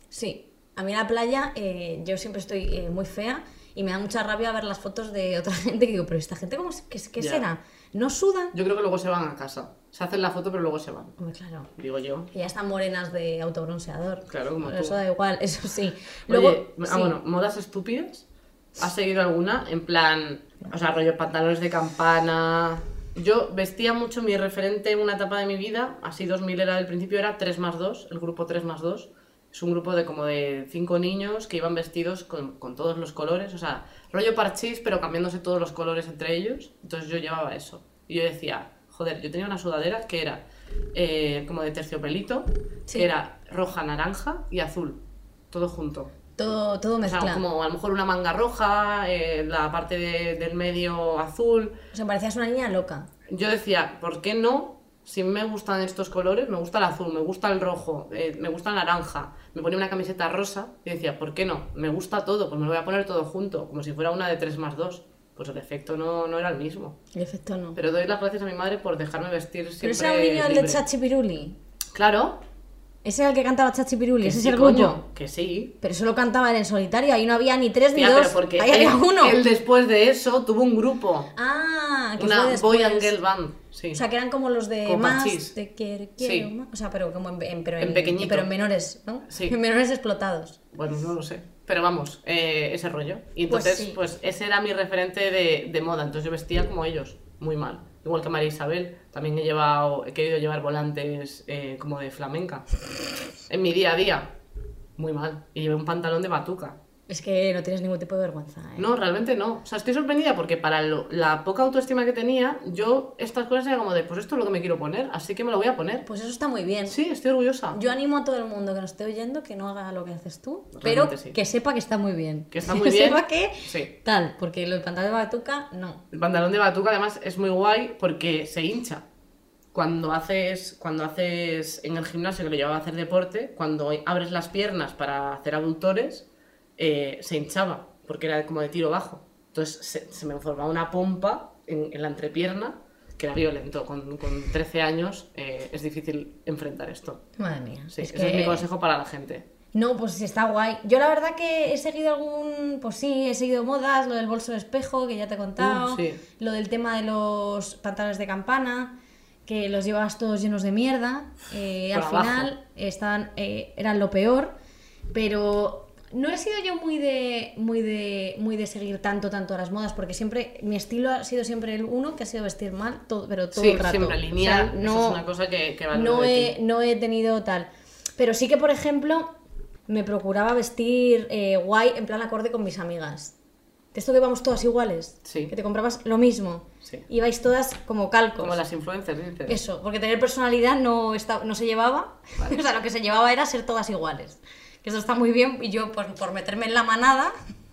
Sí, a mí la playa eh, yo siempre estoy eh, muy fea y me da mucha rabia ver las fotos de otra [laughs] gente que digo, pero esta gente, ¿cómo, qué, qué será? ¿No sudan? Yo creo que luego se van a casa. Se hacen la foto, pero luego se van. Hombre, claro. Digo yo. Que ya están morenas de autobronceador. Claro, como tú. Eso da igual, [laughs] eso sí. Luego, Oye, ah, sí. bueno, modas estúpidas. ¿Has seguido alguna? En plan, o sea, rollo pantalones de campana. Yo vestía mucho mi referente en una etapa de mi vida, así 2000 era del principio, era 3 más 2, el grupo 3 más 2. Es un grupo de como de cinco niños que iban vestidos con, con todos los colores, o sea, rollo parchís, pero cambiándose todos los colores entre ellos. Entonces yo llevaba eso. Y yo decía, joder, yo tenía una sudadera que era eh, como de terciopelito, Sí. que era roja, naranja y azul, todo junto. todo, todo O sea, mezclado. como a lo mejor una manga roja, eh, la parte de- del medio azul. O sea, parecías una niña loca. Yo decía, ¿por qué no? Si me gustan estos colores, me gusta el azul, me gusta el rojo, eh, me gusta el naranja, me ponía una camiseta rosa y decía, ¿por qué no? Me gusta todo, pues me lo voy a poner todo junto, como si fuera una de 3 más 2. Pues el efecto no, no era el mismo. El efecto no. Pero doy las gracias a mi madre por dejarme vestir siempre Pero era un niño de libre. Chachi Piruli. Claro. Ese era el que cantaba Chachi Piruli, ese sí, es el coño, grupo. Que sí. Pero solo cantaba él en solitario, ahí no había ni tres ni Tía, dos. pero porque ahí él, había uno. él después de eso tuvo un grupo. Ah, que Una fue. Boy and Girl Band. Sí. O sea, que eran como los de Como más, de quiero, quiero Sí. más. O sea, pero como en, en- pero En pequeñito. pero en menores, ¿no? Sí. En menores explotados. Bueno, no lo sé. Pero vamos, eh, ese rollo. Y entonces, Pues pues, sí. ese era mi referente de, de moda. Entonces yo vestía como ellos, muy mal. Igual que María Isabel, también he llevado, he querido llevar volantes eh, como de flamenca. En mi día a día. Muy mal. Y llevé un pantalón de batuca. Es que no tienes ningún tipo de vergüenza. ¿eh? No, realmente no. O sea, estoy sorprendida porque para lo- la poca autoestima que tenía, yo estas cosas era como de, pues esto es lo que me quiero poner, así que me lo voy a poner. Pues eso está muy bien. Sí, estoy orgullosa. Yo animo a todo el mundo que nos esté oyendo que no haga lo que haces tú, pero Realmente sí. que sepa que está muy bien. Que [laughs] está muy bien. sepa que Sí. tal, porque del pantalón de batuca, no. El pantalón de batuca además es muy guay porque se hincha. Cuando haces, cuando haces en el gimnasio que lo llevaba a hacer deporte, cuando abres las piernas para hacer abductores, eh, se hinchaba porque era como de tiro bajo. Entonces se, se me formaba una pompa en, en la entrepierna que era violento. Con, con 13 años eh, es difícil enfrentar esto. Madre mía. Sí, es ese es mi que- consejo para la gente. No, pues sí, está guay. Yo la verdad que he seguido algún, pues sí, he seguido modas, lo del bolso de espejo, que ya te he contado, Uh, sí. lo del tema de los pantalones de campana, que los llevabas todos llenos de mierda. Eh, al abajo. final estaban, eh, eran lo peor, pero no he sido yo muy de, muy de, muy de seguir tanto, tanto las modas, porque siempre, mi estilo ha sido siempre el uno, que ha sido vestir mal, todo, pero todo Sí, el rato. siempre O sea, lineal. eso no, es una cosa que, que no he, no he tenido tal. Pero sí que, por ejemplo, me procuraba vestir eh, guay en plan acorde con mis amigas. De esto que íbamos todas iguales. Sí. Que te comprabas lo mismo. Sí. Ibais todas como calcos. Como las influencers, dices. Eso, porque tener personalidad no, está, no se llevaba. Vale. [laughs] o sea, lo que se llevaba era ser todas iguales. Que eso está muy bien. Y yo, por, por meterme en la manada,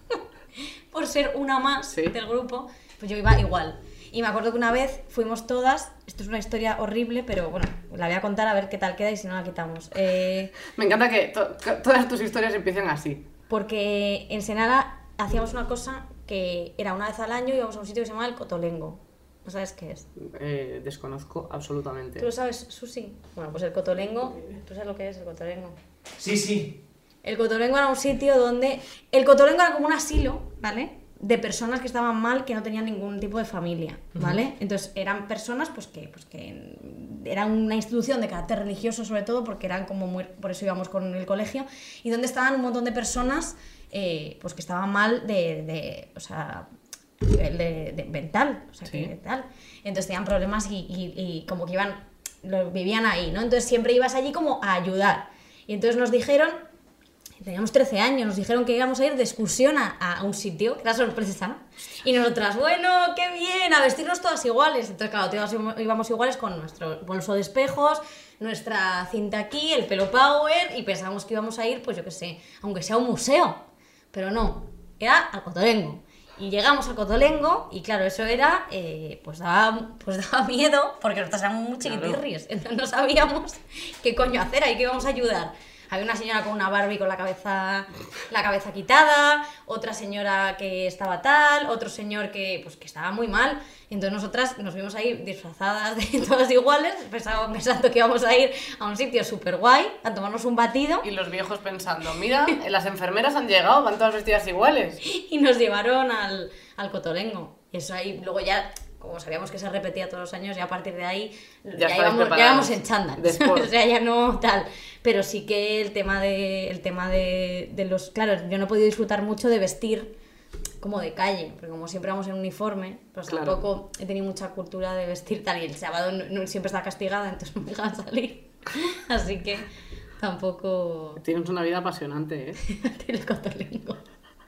[laughs] por ser una más Sí. del grupo, pues yo iba igual. Y me acuerdo que una vez fuimos todas, esto es una historia horrible, pero bueno, la voy a contar a ver qué tal queda y si no la quitamos. Eh, Me encanta que to- que todas tus historias empiecen así. porque en Senara hacíamos una cosa que era una vez al año íbamos a un sitio que se llama el Cotolengo. ¿No sabes qué es? Eh, desconozco absolutamente. ¿Tú lo sabes, Susi? Bueno, pues el Cotolengo, ¿tú sabes lo que es el Cotolengo? Sí, sí. El Cotolengo era un sitio donde... El Cotolengo era como un asilo, ¿vale? De personas que estaban mal, que no tenían ningún tipo de familia, ¿vale? Entonces eran personas pues que, pues que era una institución de carácter religioso sobre todo, porque eran como muy... Por eso íbamos con el colegio, y donde estaban un montón de personas eh, pues que estaban mal de... de o sea, de, de mental, o sea, Sí. que tal. Entonces tenían problemas y, y- y como que iban, lo, vivían ahí, ¿no? Entonces siempre ibas allí como a ayudar. Y entonces nos dijeron, teníamos 13 años, nos dijeron que íbamos a ir de excursión a, a un sitio, que era sorpresa. Y nosotras, bueno, qué bien, a vestirnos todas iguales. Entonces, claro, todas íbamos iguales con nuestro bolso de espejos, nuestra cinta aquí, el pelo power, y pensábamos que íbamos a ir, pues yo qué sé, aunque sea a un museo. Pero no, era al Cotolengo. Y llegamos al Cotolengo y claro, eso era, eh, pues, daba, pues daba [laughs] miedo porque nosotros éramos muy Claro. chiquitirris, entonces no sabíamos qué coño hacer, ahí que íbamos a ayudar. Había una señora con una Barbie con la cabeza, la cabeza quitada, otra señora que estaba tal, otro señor que, pues, que estaba muy mal. Y entonces nosotras nos vimos ahí disfrazadas de [laughs] todas iguales, pensábamos- pensando que íbamos a ir a un sitio súper guay, a tomarnos un batido. Y los viejos pensando, mira, las enfermeras han llegado, van todas vestidas iguales. [laughs] y nos llevaron al, al Cotolengo. Y eso ahí, luego ya, como sabíamos que se repetía todos los años, ya a partir de ahí ya, estabais íbamos, ya íbamos en chándal. [laughs] O sea, ya no tal. Pero sí que el tema de, el tema de, de los... Claro, yo no he podido disfrutar mucho de vestir como de calle, porque como siempre vamos en uniforme, pues Claro. tampoco he tenido mucha cultura de vestir tal, y el sábado no- no- siempre está castigada, entonces no me dejan salir. [laughs] Así que tampoco... Tienes una vida apasionante, ¿eh? [laughs] cotolengo.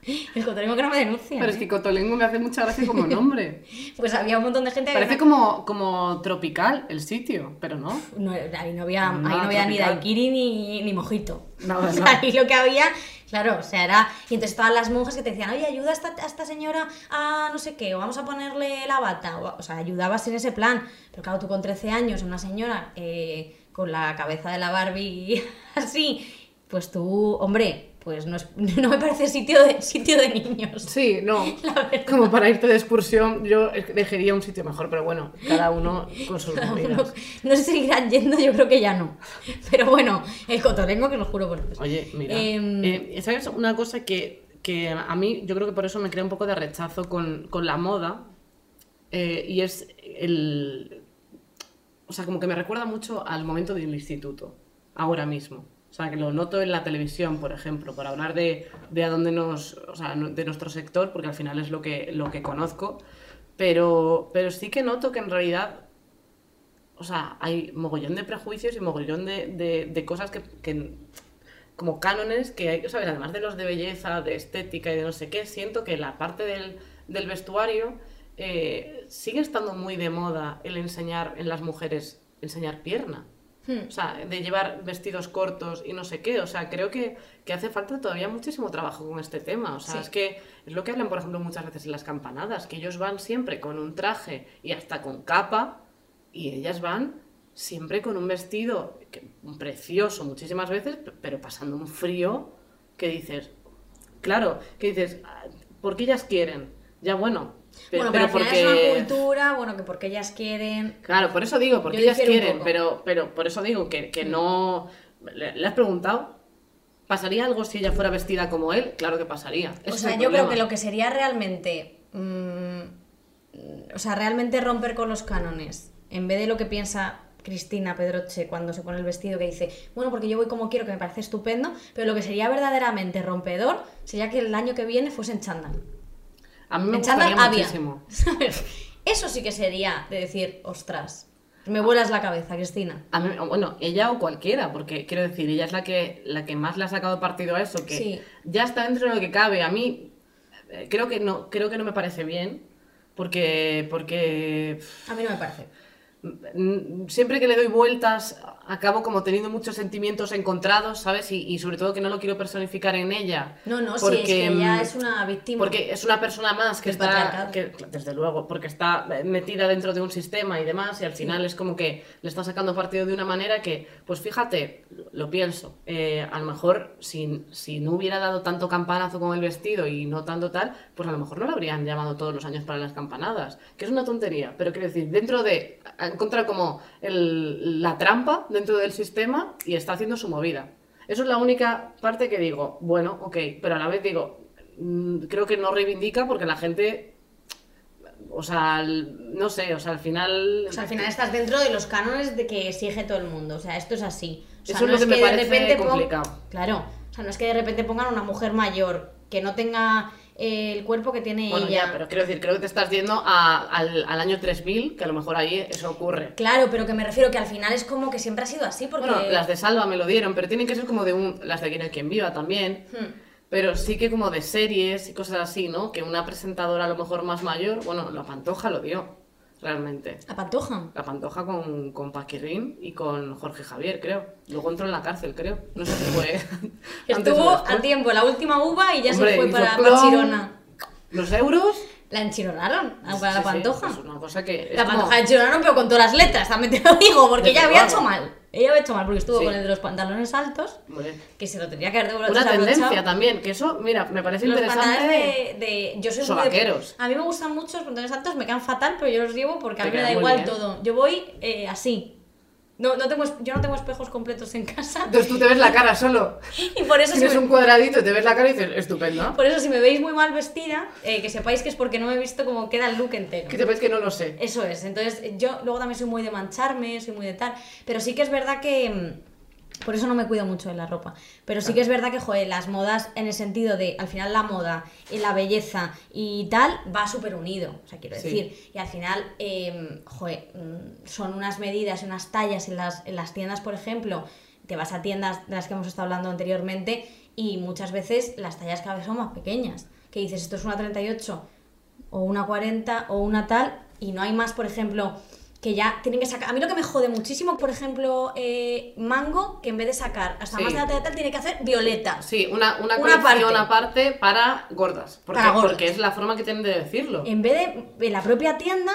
[laughs] El cotolengo que no me denuncia. Pero es que Cotolengo me hace mucha gracia como [laughs] nombre. Pues había un montón de gente Parece no- como, como tropical el sitio, pero no. no, ahí no había, ahí no había ni daiquiri ni, ni mojito. Nada, [laughs] o sea, nada. ahí lo que había, claro, o sea, era... Y entonces estaban las monjas que te decían, oye, ayuda a esta, a esta señora a no sé qué, o vamos a ponerle la bata. O, o sea, ayudabas en ese plan. Pero claro, tú con 13 años, una señora eh, con la cabeza de la Barbie así, pues tú, hombre, pues no, es- [laughs] no me parece sitio de, sitio de niños. Sí, no. [laughs] Como para irte de excursión, yo elegiría un sitio mejor, pero bueno, cada uno con sus Cada uno- movidas. no sé si seguirán yendo, yo creo que ya no. Pero bueno, el cotolengo que lo juro por Dios. Oye, mira, Em, eh, ¿sabes una cosa que, que a mí, yo creo que por eso me crea un poco de rechazo con, con la moda? Eh, y es el... O sea, como que me recuerda mucho al momento del instituto, ahora mismo. O sea, que lo noto en la televisión, por ejemplo, por hablar de, de a dónde nos... O sea, de nuestro sector, porque al final es lo que, lo que conozco. Pero, pero sí que noto que en realidad o sea, hay mogollón de prejuicios y mogollón de, de- de cosas que, que como cánones que hay, ¿sabes? Además de los de belleza, de estética y de no sé qué, siento que la parte del, del vestuario eh, sigue estando muy de moda el enseñar en las mujeres, enseñar pierna. Hmm. O sea, de llevar vestidos cortos y no sé qué. O sea, creo que, que hace falta todavía muchísimo trabajo con este tema. O sea, Sí. es que es lo que hablan, por ejemplo, muchas veces en las campanadas, que ellos van siempre con un traje y hasta con capa, y ellas van siempre con un vestido que- precioso muchísimas veces, pero pasando un frío que dices, claro, que dices, "Ah, ¿por qué ellas quieren? Ya bueno, bueno, pero, final es una porque... cultura, bueno, que porque ellas quieren. Claro, por eso digo, porque Yo ellas quieren, pero, pero por eso digo que, que no... ¿Le, le has preguntado? ¿Pasaría algo si ella fuera vestida como él? Claro que pasaría. Ese O sea, yo creo que lo que sería realmente. mm, o sea, realmente romper con los cánones. En vez de lo que piensa Cristina Pedroche cuando se pone el vestido, que dice, bueno, porque yo voy como quiero, que me parece estupendo, pero lo que sería verdaderamente rompedor sería que el año que viene fuese en chándal. A mí me en chándal gustaría había. muchísimo. ¿Sabes? [laughs] Eso sí que sería de decir, ostras, me vuelas la cabeza, Cristina. A mí- bueno, ella o cualquiera, porque quiero decir, ella es la que, la que más le ha sacado partido a eso, que Sí. ya está dentro de lo que cabe. A mí eh, creo que no, creo que no me parece bien, porque, porque A mí no me parece. Mm, siempre que le doy vueltas acabo como teniendo muchos sentimientos encontrados, ¿sabes? Y, y sobre todo que no lo quiero personificar en ella. No, no, sí, es que mm, ella es una víctima. Porque es una persona más que está, que, desde luego, porque está metida dentro de un sistema y demás, y al final es como que le está sacando partido de una manera que, pues fíjate, lo, lo pienso, eh, a lo mejor si, si no hubiera dado tanto campanazo con el vestido y no tanto tal, pues a lo mejor no lo habrían llamado todos los años para las campanadas, que es una tontería, pero quiero decir, dentro de, ha encontrado como el- la trampa dentro del sistema y está haciendo su movida. Eso es la única parte que digo, bueno, ok, pero a la vez digo, mm, creo que no reivindica porque la gente, o sea, no sé, o sea, al final... O sea, al final estás dentro de los cánones de que exige todo el mundo. O sea, esto es así. O sea, Eso es lo que me de parece repente pon- complicado. Claro. O sea, no es que de repente pongan una mujer mayor que no tenga el cuerpo que tiene Bueno, ella. ya, pero quiero decir, creo que te estás yendo a- al, al año 3000, que a lo mejor ahí eso ocurre. Claro, pero que me refiero que al final es como que siempre ha sido así, porque... Bueno, las de Salva me lo dieron, pero tienen que ser como de un... Las de Quien hay quien viva también. Hmm. Pero sí que como de series y cosas así, ¿no? Que una presentadora a lo mejor más mayor, bueno, la Pantoja lo dio, realmente. La pantoja. La Pantoja con, con Paquirrín y con Jorge Javier, creo. Luego entró en la cárcel, creo. No sé si fue [laughs] Estuvo a tiempo la última uva y ya Hombre, se fue para, plom. para Chirona. Los euros... La enchironaron a- para la Sí, sí, pantoja. es una cosa que... es La como- pantoja la enchironaron, pero con todas las letras, también te lo digo, porque ella había hecho mal. Ella había hecho mal porque estuvo Sí. con el de los pantalones altos, que se lo tenía que haber devuelto Una tendencia también, que eso, mira, me parece Los interesante. pantalones de, de- Yo soy Son muy de-. A mí me gustan mucho los pantalones altos, me quedan fatal, pero yo los llevo porque a mí me da igual bien. todo. Yo voy eh, así. No, no tengo, yo no tengo espejos completos en casa. Entonces tú te ves la cara solo. [laughs] Y por eso, si Tienes me, un cuadradito y te ves la cara y dices, estupendo. por eso si me veis muy mal vestida, eh, que sepáis que es porque no me he visto cómo queda el look entero. Que sepáis que no lo sé. Eso es, entonces yo luego también soy muy de mancharme, soy muy de tal, pero sí que es verdad que mm, por eso no me cuido mucho de la ropa, pero sí que es verdad que joder, las modas en el sentido de al final la moda y la belleza y tal va súper unido, o sea, quiero Sí. decir, y al final eh, joder, mm, son unas medidas unas tallas en las, en las tiendas, por ejemplo, te vas a tiendas de las que hemos estado hablando anteriormente y muchas veces las tallas cada vez son más pequeñas, que dices esto es una 38 o una 40 o una tal y no hay más, por ejemplo, que ya tienen que sacar. A mí lo que me jode muchísimo, por ejemplo, eh, Mango, que en vez de sacar hasta Sí. más de la tal, tiene que hacer violeta. Sí, una, una, Una parte. aparte para gordas. Porque, Para gordas. porque es la forma que tienen de decirlo. En vez de en la propia tienda,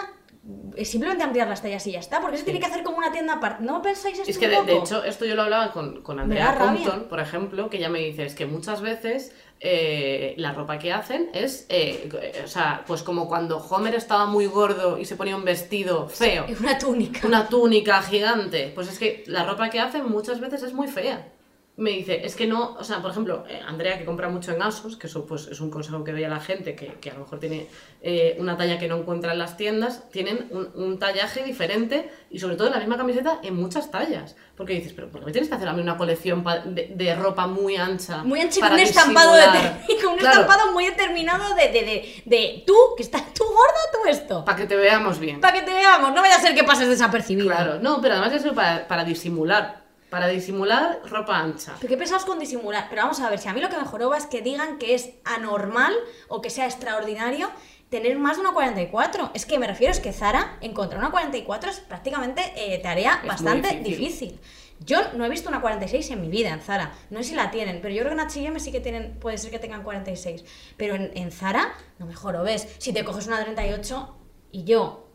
simplemente ampliar las tallas y ya está. Porque se tiene que hacer como una tienda aparte. ¿No pensáis esto Es que un de, de poco? hecho esto yo lo hablaba con, con Andrea. Compton, por ejemplo, que ella me dice, es que muchas veces eh, la ropa que hacen es, eh, eh, o sea, pues como cuando Homer estaba muy gordo y se ponía un vestido feo, Es una túnica. una túnica gigante, pues es que la ropa que hacen muchas veces es muy fea. Me dice, es que no, o sea, por ejemplo, eh, Andrea que compra mucho en Asos, que eso pues es un consejo que doy a la gente que, que a lo mejor tiene eh, una talla que no encuentra en las tiendas, tienen un, un tallaje diferente y sobre todo la misma camiseta en muchas tallas. Porque dices, pero ¿por qué me tienes que hacer a mí una colección de, de ropa muy ancha? Muy ancho y para con un estampado, de, [laughs] con un Claro, estampado muy determinado de, de, de, de tú, que estás tú gorda, tú esto. Para que te veamos bien. Para que te veamos, no vaya a ser que pases desapercibido. Claro, no, pero además eso para, para disimular. Para disimular ropa ancha. ¿Pero qué pensamos con disimular? Pero vamos a ver, si a mí lo que me joroba es que digan que es anormal o que sea extraordinario tener más de una 44. Es que me refiero, es que Zara, encontrar una 44 es prácticamente eh, tarea bastante difícil. difícil. Yo no he visto una 46 en mi vida en Zara. No sé si la tienen, pero yo creo que en H&M sí que tienen, puede ser que tengan 46. Pero en, en Zara, no me ves. Si te coges una 38 y yo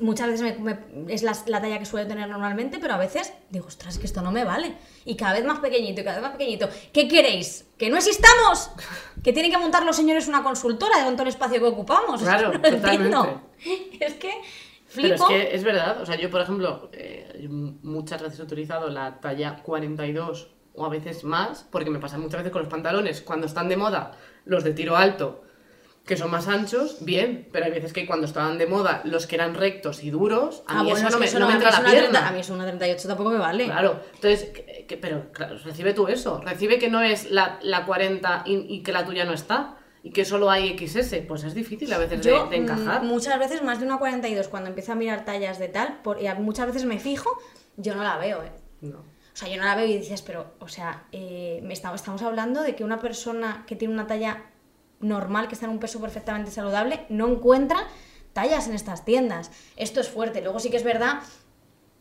muchas veces me- me- es la, la talla que suelo tener normalmente, pero a veces digo, ostras, que esto no me vale. Y cada vez más pequeñito y cada vez más pequeñito. ¿Qué queréis? ¿Que no existamos? ¿Que tienen que montar los señores una consultora con todo el espacio que ocupamos? Claro, no lo entiendo. totalmente. [laughs] Es que Pero flipo. es que es verdad, o sea, yo por ejemplo, eh, muchas veces he utilizado la talla 42 o a veces más, porque me pasa muchas veces con los pantalones, cuando están de moda los de tiro alto, que son más anchos, bien, pero hay veces que cuando estaban de moda los que eran rectos y duros, a Ah, mí bueno, eso es no que me, eso no me entra la pierna. 30 a mí es una 38 tampoco me vale. Claro, entonces, que- que- pero claro, recibe tú eso, recibe que no es la, la 40 y, y que la tuya no está, y que solo hay XS, pues es difícil a veces de- Yo de, encajar. mm, muchas veces más de una 42 cuando empiezo a mirar tallas de tal, por- y muchas veces me fijo, yo no la veo, ¿eh? No. O sea, yo no la veo y dices, pero, o sea, eh, me estamos, estamos hablando de que una persona que tiene una talla normal, que está en un peso perfectamente saludable, no encuentra tallas en estas tiendas. Esto es fuerte. Luego sí que es verdad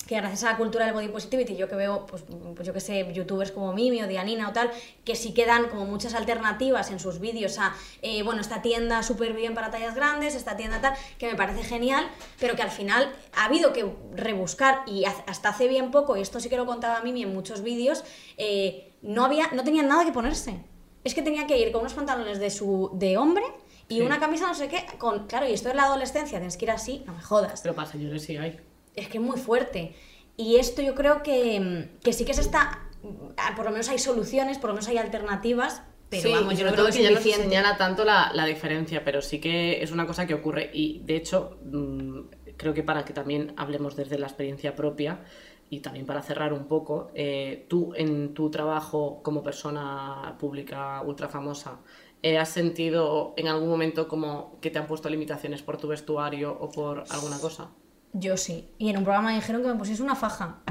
que gracias a la cultura del body positivity, yo que veo, pues, pues yo que sé, youtubers como Mimi o Dianina o tal, que sí que dan como muchas alternativas en sus vídeos a, eh, bueno, esta tienda súper bien para tallas grandes, esta tienda tal, que me parece genial, pero que al final ha habido que rebuscar y hasta hace bien poco, y esto sí que lo contaba Mimi en muchos vídeos, eh, no, había, no tenían nada que ponerse. Es que tenía que ir con unos pantalones de, su, de hombre y Sí. una camisa no sé qué, con, claro, y esto es la adolescencia, tienes que ir así, no me jodas Pero pasa, yo sí hay. es que es muy fuerte. Y esto yo creo que, que sí que se está, ah, por lo menos hay soluciones, por lo menos hay alternativas, pero sí, vamos, yo no creo que que ya no se señala tanto la, la diferencia, pero sí que es una cosa que ocurre y de hecho mm, creo que para que también hablemos desde la experiencia propia y también para cerrar un poco, eh, tú en tu trabajo como persona pública ultra famosa, eh, ¿has sentido en algún momento como que te han puesto limitaciones por tu vestuario o por alguna cosa? Yo sí. Y en un programa me dijeron que me pusiese una faja.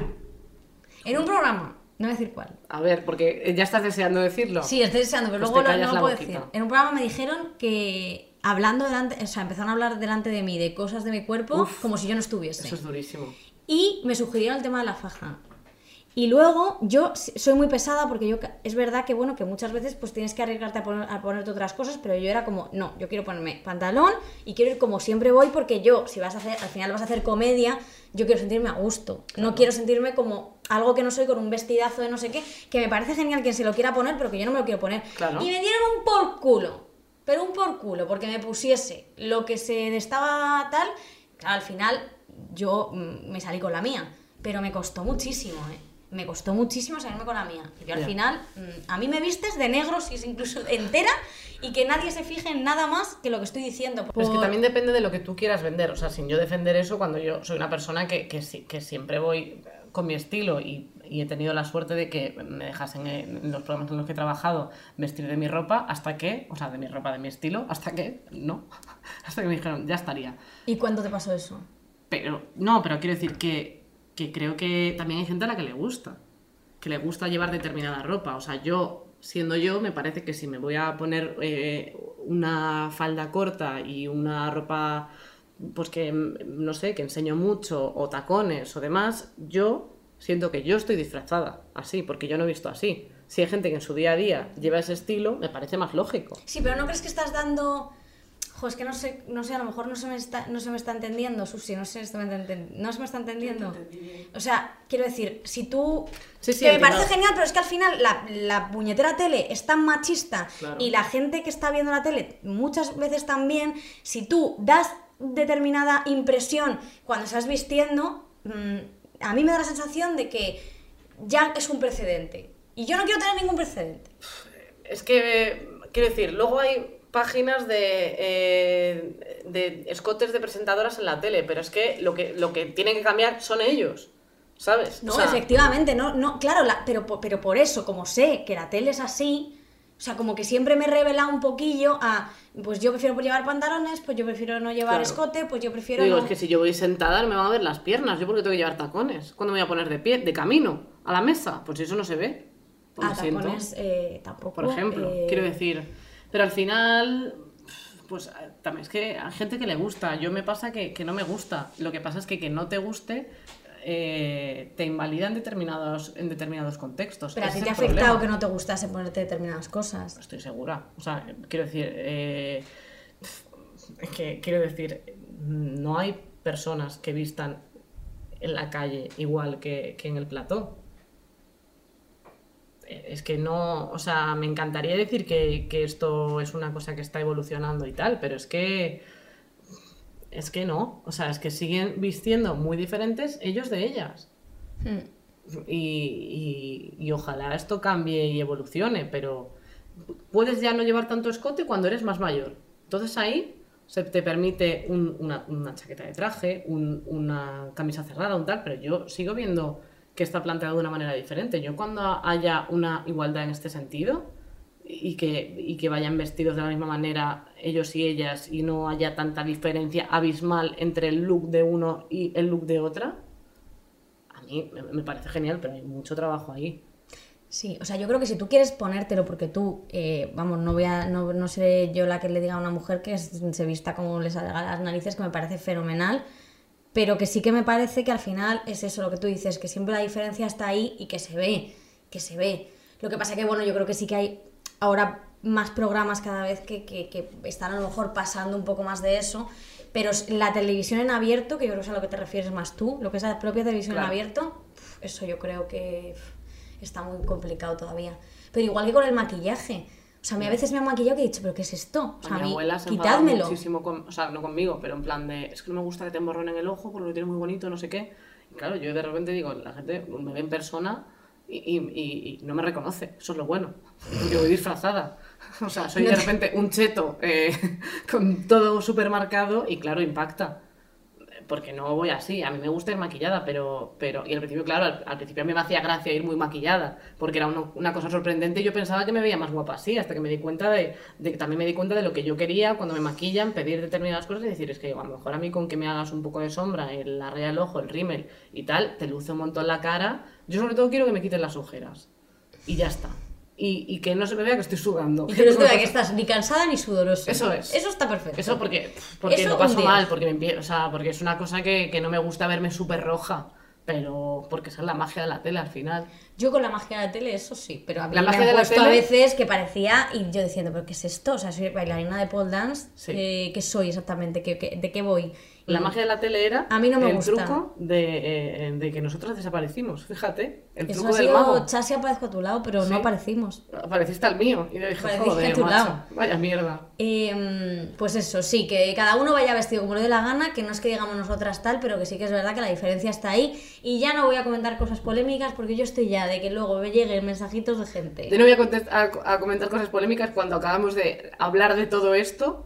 En un programa, no voy a decir cuál. A ver, porque ya estás deseando decirlo. Sí, estoy deseando, pero Pues luego lo- no lo puedo boquita. decir. En un programa me dijeron que hablando delante, o sea, empezaron a hablar delante de mí de cosas de mi cuerpo Uf, como si yo no estuviese. Eso es durísimo. Y me sugirieron el tema de la faja. Y luego yo soy muy pesada porque yo es verdad que bueno que muchas veces pues tienes que arriesgarte a, poner- a ponerte otras cosas, pero yo era como, no, yo quiero ponerme pantalón y quiero ir como siempre voy porque yo, si vas a hacer, al final vas a hacer comedia, yo quiero sentirme a gusto. No quiero sentirme como algo que no soy con un vestidazo de no sé qué, que me parece genial quien se lo quiera poner, pero que yo no me lo quiero poner. Claro. Y me dieron un por culo, pero un por culo, porque me pusiese lo que se estaba tal, claro, al final yo mm, me salí con la mía, pero me costó muchísimo, ¿eh? Me costó muchísimo salirme con la mía. Y yo al final, mm, a mí me vistes de negro, si es incluso entera, y que nadie se fije en nada más que lo que estoy diciendo. Pero es que Por- también depende de lo que tú quieras vender. O sea, sin yo defender eso, cuando yo soy una persona que, que, siempre voy con mi estilo y, y he tenido la suerte de que me dejasen en, en los programas en los que he trabajado vestir de mi ropa hasta que, o sea, de mi ropa, de mi estilo, hasta que, no, [laughs] hasta que me dijeron, ya estaría. ¿Y cuándo te pasó eso? Pero, no, pero quiero decir que, que creo que también hay gente a la que le gusta. Que le gusta llevar determinada ropa. O sea, yo, siendo yo, me parece que si me voy a poner eh, una falda corta y una ropa, pues que, no sé, que enseño mucho, o tacones o demás, yo siento que yo estoy disfrazada así, porque yo no he visto así. Si hay gente que en su día a día lleva ese estilo, me parece más lógico. Sí, pero ¿no crees que estás dando... Jo, es que no sé, no sé, a lo mejor no se me está, no se me está entendiendo, Susi, no sé, si me está enten- no se me está entendiendo. O sea, quiero decir, si tú... Sí, sí, que me parece genial, pero es que al final la, la puñetera tele es tan machista Claro. y la gente que está viendo la tele muchas veces también, si tú das determinada impresión cuando estás vistiendo, mm, a mí me da la sensación de que ya es un precedente. Y yo no quiero tener ningún precedente. Es que, quiero decir, luego hay páginas de, eh, de escotes de presentadoras en la tele, pero es que lo que, lo que tienen que cambiar son ellos, ¿sabes? No, O sea, efectivamente, no, no, claro, la- pero, pero por eso, como sé que la tele es así, O sea, como que siempre me he revelado un poquillo a, pues yo prefiero llevar pantalones, pues yo prefiero no llevar Claro. escote, pues yo prefiero Digo, no... es que si yo voy sentada me van a ver las piernas. ¿Yo por qué tengo que llevar tacones? ¿Cuándo me voy a poner de pie? ¿De camino? ¿A la mesa? Pues eso no se ve. Pues Ah, tacones eh, tampoco. por ejemplo. eh, Quiero decir, pero al final, pues eh, también es que hay gente que le gusta. Yo me pasa que, que no me gusta. Lo que pasa es que que no te guste eh, te invalida en determinados, en determinados contextos. Pero a ti te ha afectado problema. que no te gustase ponerte determinadas cosas. Estoy segura. O sea, quiero decir, eh, que quiero decir, no hay personas que vistan en la calle igual que, que en el plató. Es que no, o sea, me encantaría decir que, que esto es una cosa que está evolucionando y tal, pero es que es que no, o sea, es que siguen vistiendo muy diferentes ellos de ellas. Hmm. Y, y- y ojalá esto cambie y evolucione, pero puedes ya no llevar tanto escote cuando eres más mayor. Entonces ahí se te permite un- una, una chaqueta de traje, un- una camisa cerrada, un tal, pero yo sigo viendo que está planteado de una manera diferente. Yo cuando haya una igualdad en este sentido y que, y que vayan vestidos de la misma manera ellos y ellas y no haya tanta diferencia abismal entre el look de uno y el look de otra, a mí me- parece genial, pero hay mucho trabajo ahí. Sí, o sea, yo creo que si tú quieres ponértelo porque tú, eh, vamos, no voy a, no, no seré yo la que le diga a una mujer que se vista como le salga las narices, que me parece fenomenal, pero que sí que me parece que al final es eso lo que tú dices, que siempre la diferencia está ahí y que se ve, que se ve. Lo que pasa que, bueno, yo creo que sí que hay ahora más programas cada vez que, que- que están a lo mejor pasando un poco más de eso, pero la televisión en abierto, que yo creo que es a lo que te refieres más tú, lo que es la propia televisión Claro. en abierto, eso yo creo que está muy complicado todavía. Pero igual que con el maquillaje. O sea, a mí a veces me han maquillado que he dicho, ¿pero qué es esto? O sea, a mi abuela se quitádmelo. muchísimo, con- o sea, no conmigo, pero en plan de, es que no me gusta que te emborronen el ojo porque lo tienes muy bonito, no sé qué. Y claro, yo de repente digo, la gente me ve en persona y, y- y- no me reconoce, eso es lo bueno, porque voy disfrazada. [laughs] O sea, soy de repente un cheto eh, [laughs] con todo súper marcado y claro, impacta. Porque no voy así, a mí me gusta ir maquillada, pero, pero y al principio, claro, al, al principio a mí me hacía gracia ir muy maquillada, porque era una cosa sorprendente y yo pensaba que me veía más guapa así, hasta que me di cuenta de, de también me di cuenta de lo que yo quería cuando me maquillan, pedir determinadas cosas y decir, es que a lo mejor a mí con que me hagas un poco de sombra, el, la raya del ojo, el rímel y tal, te luce un montón la cara, yo sobre todo quiero que me quiten las ojeras. Y ya está. Y, y que no se me vea que estoy sudando. Y que no se vea que estás ni cansada ni sudorosa. Eso es. Eso está perfecto. Eso porque, porque Eso lo paso mal, porque me o sea, porque es una cosa que, que no me gusta verme súper roja, pero porque esa es la magia de la tele al final. Yo con la magia de la tele, eso sí, pero a mí La me magia han de la puesto a tele- veces que parecía, y yo diciendo, ¿pero qué es esto? O sea, soy bailarina de pole dance, Sí. eh, ¿qué soy exactamente? ¿Qué, qué- de qué voy? La Y- magia de la tele era A mí no me el gusta. truco de, eh, de que nosotros desaparecimos, fíjate, el Eso truco ha del sido, mago. Chasi aparezco a tu lado, pero Sí. no aparecimos. Apareciste al mío y yo dije, Apareciste joder, a tu macho, lado. vaya mierda. Eh, pues eso, sí, que cada uno vaya vestido como le dé la gana, que no es que digamos nosotras tal, pero que sí que es verdad que la diferencia está ahí. Y ya no voy a comentar cosas polémicas porque yo estoy ya de que luego me lleguen mensajitos de gente. Yo no voy a- a comentar cosas polémicas cuando acabamos de hablar de todo esto,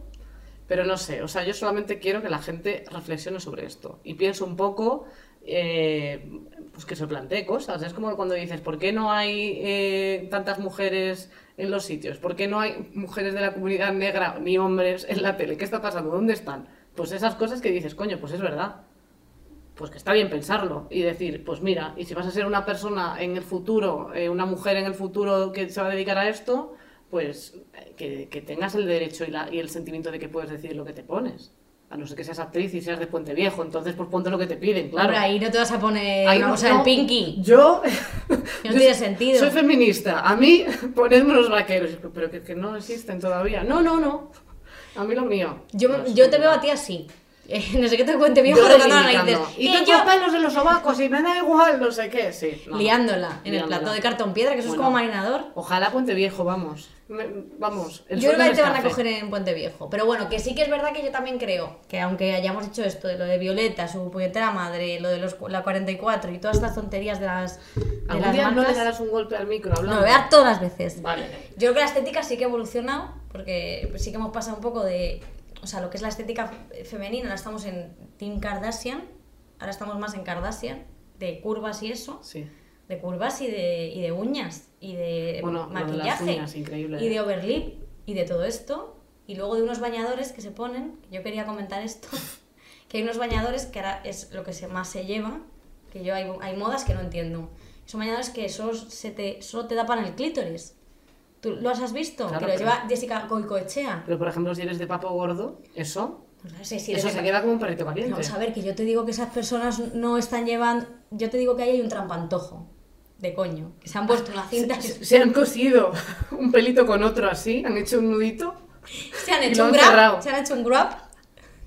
pero no sé, o sea, yo solamente quiero que la gente reflexione sobre esto y piense un poco, eh, pues que se plantee cosas. Es como cuando dices, ¿por qué no hay eh, tantas mujeres en los sitios? ¿Por qué no hay mujeres de la comunidad negra ni hombres en la tele? ¿Qué está pasando? ¿Dónde están? Pues esas cosas que dices, coño, pues es verdad pues que está bien pensarlo y decir, pues mira, y si vas a ser una persona en el futuro, eh, una mujer en el futuro que se va a dedicar a esto, pues eh, que, que tengas el derecho y, la- y el sentimiento de que puedes decidir lo que te pones. A no ser que seas actriz y seas de Puente Viejo, entonces pues ponte lo que te piden, claro. Ahí no te vas a poner Ahí no- no, del Pinky. Yo. [laughs] no yo tiene soy- sentido. Soy feminista. A mí, [laughs] ponedme unos vaqueros. Pero que, que no existen todavía. No, no, no. A mí lo mío. Yo, yo te veo a ti así. Eh, [laughs] no sé qué te cuente viejo las reivindicando. narices. Y tengo yo pelos en los sobacos y me da igual, no sé qué. Sí. no. liándola en el plato de cartón piedra, que eso Bueno. es como marinador. Ojalá Puente Viejo, vamos. Me- vamos. el Yo creo que te van a coger en Puente Viejo. Pero bueno, que sí que es verdad que yo también creo que aunque hayamos hecho esto de lo de Violeta, su puñetera madre, lo de los, la 44 y todas estas tonterías de las, de ¿Algún las día no le marcas, darás un golpe al micro no, hablando? lo voy a dar todas las veces. Vale. Yo creo que la estética sí que ha evolucionado, porque sí que hemos pasado un poco de. O sea, lo que es la estética fe- femenina, ahora estamos en Team Kardashian, ahora estamos más en Kardashian, de curvas y eso. Sí. de curvas y de, y de uñas y de Bueno, de maquillaje uñas, increíble. y de overlip y de todo esto y luego de unos bañadores que se ponen, yo quería comentar esto, [laughs] que hay unos bañadores que ahora es lo que se, más se lleva, que yo hay, hay modas que no entiendo. Son bañadores que solo, se te, solo te tapan el clítoris. ¿Tú los has visto? Claro, que pero- lleva Jessica Goicoechea. Pero por ejemplo, si eres de papo gordo, eso, No sé si eso se de- queda como un perrito caliente. Vamos a ver, que yo te digo que esas personas no están llevando. Yo te digo que ahí hay un trampantojo. De coño. Que se han puesto una cinta. [laughs] Se, se han cosido [laughs] un pelito con otro así, han hecho un nudito. Se han hecho lo un grab. Se han hecho un grab.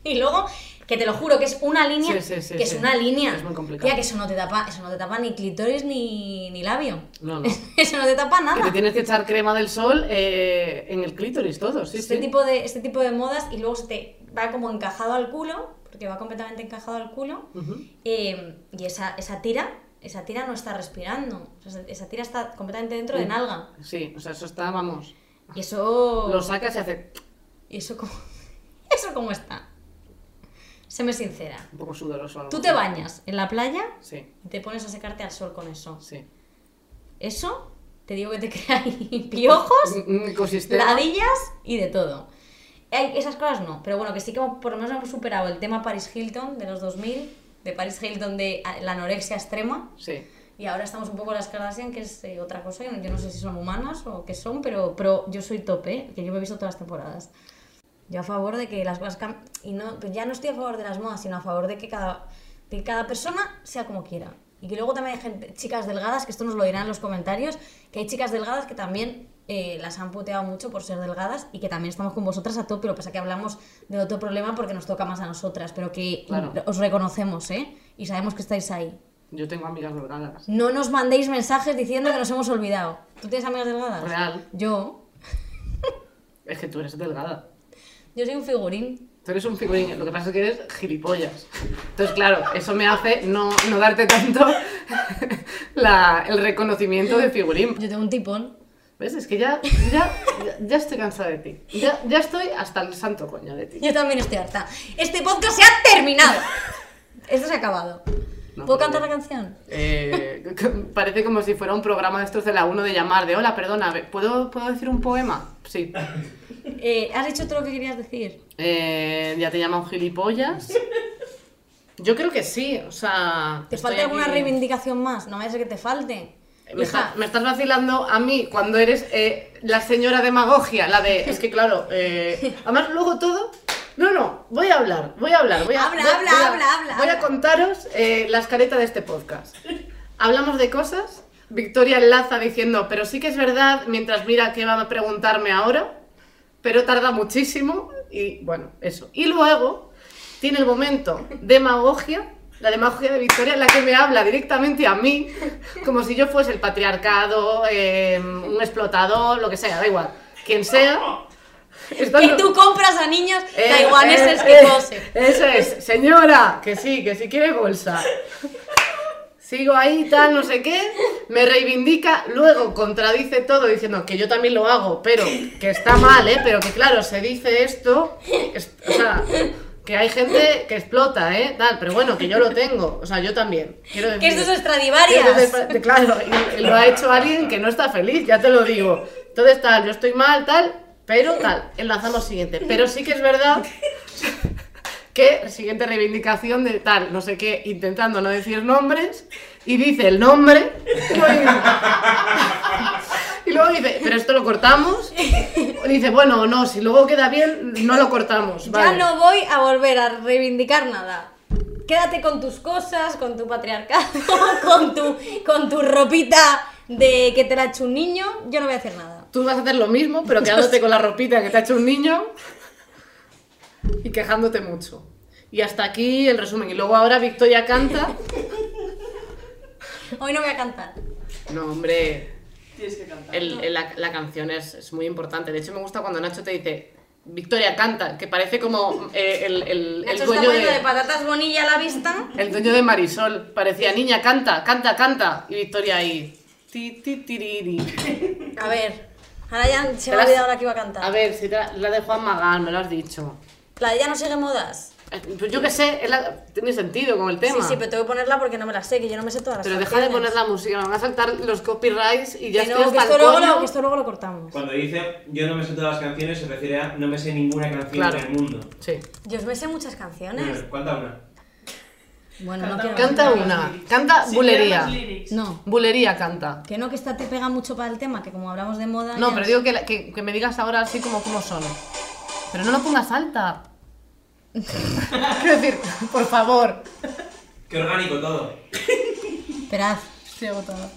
Y luego, que te lo juro, que es una línea. Sí, sí, sí, que es una línea. Es muy complicado. Tía, que eso no te tapa, eso no te tapa ni clitoris ni, ni labio. No, no. [laughs] eso no te tapa Que nada. te tienes que echar crema del sol eh, en el clítoris todo, sí, este. Tipo de, este tipo de modas y luego se te va como encajado al culo, porque va completamente encajado al culo. Eh, y esa, esa tira, esa tira no está respirando. O sea, esa- esa tira está completamente dentro de nalga. Sí, o sea, eso está, vamos, Y eso. lo sacas y hace ¿Y eso cómo, [laughs] eso cómo está? Séme sincera. un poco sudoroso. a lo Tú te bañas en la playa Sí, y te pones a secarte al sol con eso. sí. Eso, te digo que te [laughs] crea piojos, Un, un ecosistema. ladillas y de todo. Esas cosas no, pero bueno, que sí que por lo menos hemos superado el tema Paris Hilton de los 2000, de Paris Hilton de ah, la anorexia extrema. Sí. Y ahora estamos un poco en las Kardashian, que es eh, otra cosa. Yo no- sé si son humanas o qué son, pero, pero yo soy tope, que yo me he visto todas las temporadas. Yo a favor de que las cosas cambien. Y no, ya no estoy a favor de las modas, sino a favor de que cada, de que cada persona sea como quiera. Y que luego también hay gente, chicas delgadas, que esto nos lo dirán en los comentarios, que hay chicas delgadas que también eh, las han puteado mucho por ser delgadas y que también estamos con vosotras a tope. Lo que pasa que hablamos de otro problema porque nos toca más a nosotras, pero que Claro. os reconocemos, ¿eh? Y sabemos que estáis ahí. Yo tengo amigas delgadas. No nos mandéis mensajes diciendo que nos hemos olvidado. ¿Tú tienes amigas delgadas? Real. Yo. Es que tú eres delgada. Yo soy un figurín. Tú eres un figurín, lo que pasa es que eres gilipollas. Entonces, claro, eso me hace no, no darte tanto [laughs] la- el reconocimiento de figurín. Yo tengo un tipón. ¿Ves? Es que ya, ya, ya, ya estoy cansada de ti. Ya, ya estoy hasta el santo coño de ti. Yo también estoy harta. Este podcast se ha terminado. Esto se ha acabado. No, ¿Puedo cantar la canción? Eh, [laughs] parece como si fuera un programa de estos de la 1 de llamar, de hola, perdona, ¿puedo, ¿puedo decir un poema? Sí. Eh, ¿Has dicho todo lo que querías decir? Eh, ya te llaman gilipollas. Yo creo que sí, o sea. ¿Te falta alguna aquí- reivindicación más? No vaya a ser que te falte. Me, Hija, está- me estás vacilando a mí cuando eres eh, la señora demagogia, la de. Es que claro, eh, [laughs] además luego todo. No, no, voy a hablar, voy a hablar, voy a Habla, voy- habla, voy a- habla, habla, Voy a contaros eh, la escaleta de este podcast. Hablamos de cosas, Victoria enlaza diciendo, pero sí que es verdad, mientras mira qué va a preguntarme ahora, pero tarda muchísimo y bueno, eso. Y luego tiene el momento demagogia, la demagogia de Victoria, en la que me habla directamente a mí, como si yo fuese el patriarcado, eh, un explotador, lo que sea, da igual, quien sea. Esto no- tú compras a niños eh, taiwaneses eh, que eh. Eso es, señora, que sí, que si quiere bolsa. Sigo ahí, tal, no sé qué, me reivindica, luego contradice todo diciendo que yo también lo hago, pero que está mal, ¿eh? Pero que claro, se dice esto, es- o sea, que hay gente que explota, ¿eh? Tal, pero bueno, que yo lo tengo, o sea, yo también. Quiero Que esto es Stradivarius. entonces, claro, y- y lo ha hecho alguien que no está feliz, ya te lo digo. Entonces, tal, yo estoy mal, tal, pero tal, enlazamos siguiente. Pero sí que es verdad que siguiente reivindicación de tal, no sé qué, intentando no decir nombres, y dice el nombre, y luego dice, y luego dice, pero esto lo cortamos, y dice, bueno, no, si luego queda bien, no lo cortamos. Ya no voy a volver a reivindicar nada. Quédate con tus cosas, con tu patriarcado, [laughs] con tu, con tu ropita de que te la ha hecho un niño. Yo no voy a hacer nada. Tú vas a hacer lo mismo, pero quedándote con la ropita que te ha hecho un niño y quejándote mucho. Y hasta aquí el resumen. Y luego ahora Victoria canta. Hoy no voy a cantar. No, hombre, Tienes que cantar. el- el- la, la canción es, es muy importante. De hecho, me gusta cuando Nacho te dice, Victoria canta, que parece como eh, el, el, el Nacho está dueño poniendo de de... patatas bonilla a la vista. El dueño de Marisol parecía niña, canta, canta, canta. Y Victoria ahí. Ti, ti, tiriri. A ver, ahora ya se me ha olvidado la que iba a cantar. A ver, si te la, la de Juan Magán, me lo has dicho. La de ya no sigue modas. Eh, Pues yo qué sé, es la- tiene sentido con el tema. Sí, sí, pero tengo que ponerla porque no me la sé, que yo no me sé todas las Pero deja canciones. de poner la música, me van a saltar los copyrights y ya Que estoy no, que hasta esto, el luego coño. lo, que esto luego lo cortamos. Cuando dice yo no me sé todas las canciones, se refiere a no me sé ninguna canción Claro. en el mundo. Sí. Yo me sé muchas canciones. Cuenta una. Bueno, no Canta quiero... Canta una, canta bulería. No. Bulería canta. Que no, que esta te pega mucho para el tema, que como hablamos de moda... No, pero digo que, la- que, que me digas ahora así como cómo son. Pero no lo pongas alta. [laughs] Quiero decir, por favor. Qué orgánico todo. Esperad. Estoy agotada.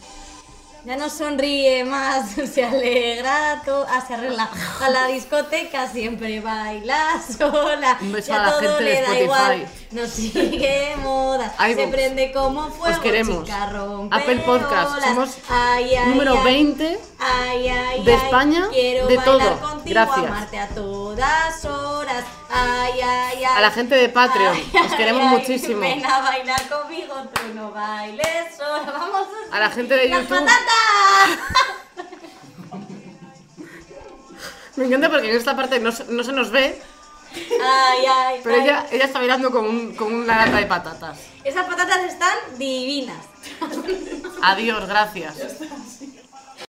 Ya no sonríe más, [laughs] se alegra todo, ah, se arregla. A la discoteca siempre baila sola. Un beso ya a la todo gente de le da Spotify. igual. No sigue moda. Se prende como fuego. Os queremos. chica Apple Podcast. Somos Ay, ay, número ay. 20. Ay, ay, de España, quiero de bailar todo. Contigo, Gracias. amarte a todas horas. Ay, ay, ay. A la gente de Patreon, os queremos muchísimo. Ven a bailar conmigo, tú no bailes sola. Vamos A la gente de ¡Las YouTube. Me encanta porque en esta parte no, se- no se nos ve, Ay, ay, pero ay. ella, ella está mirando con, un- con una lata de patatas. Esas patatas están divinas. Adiós, gracias.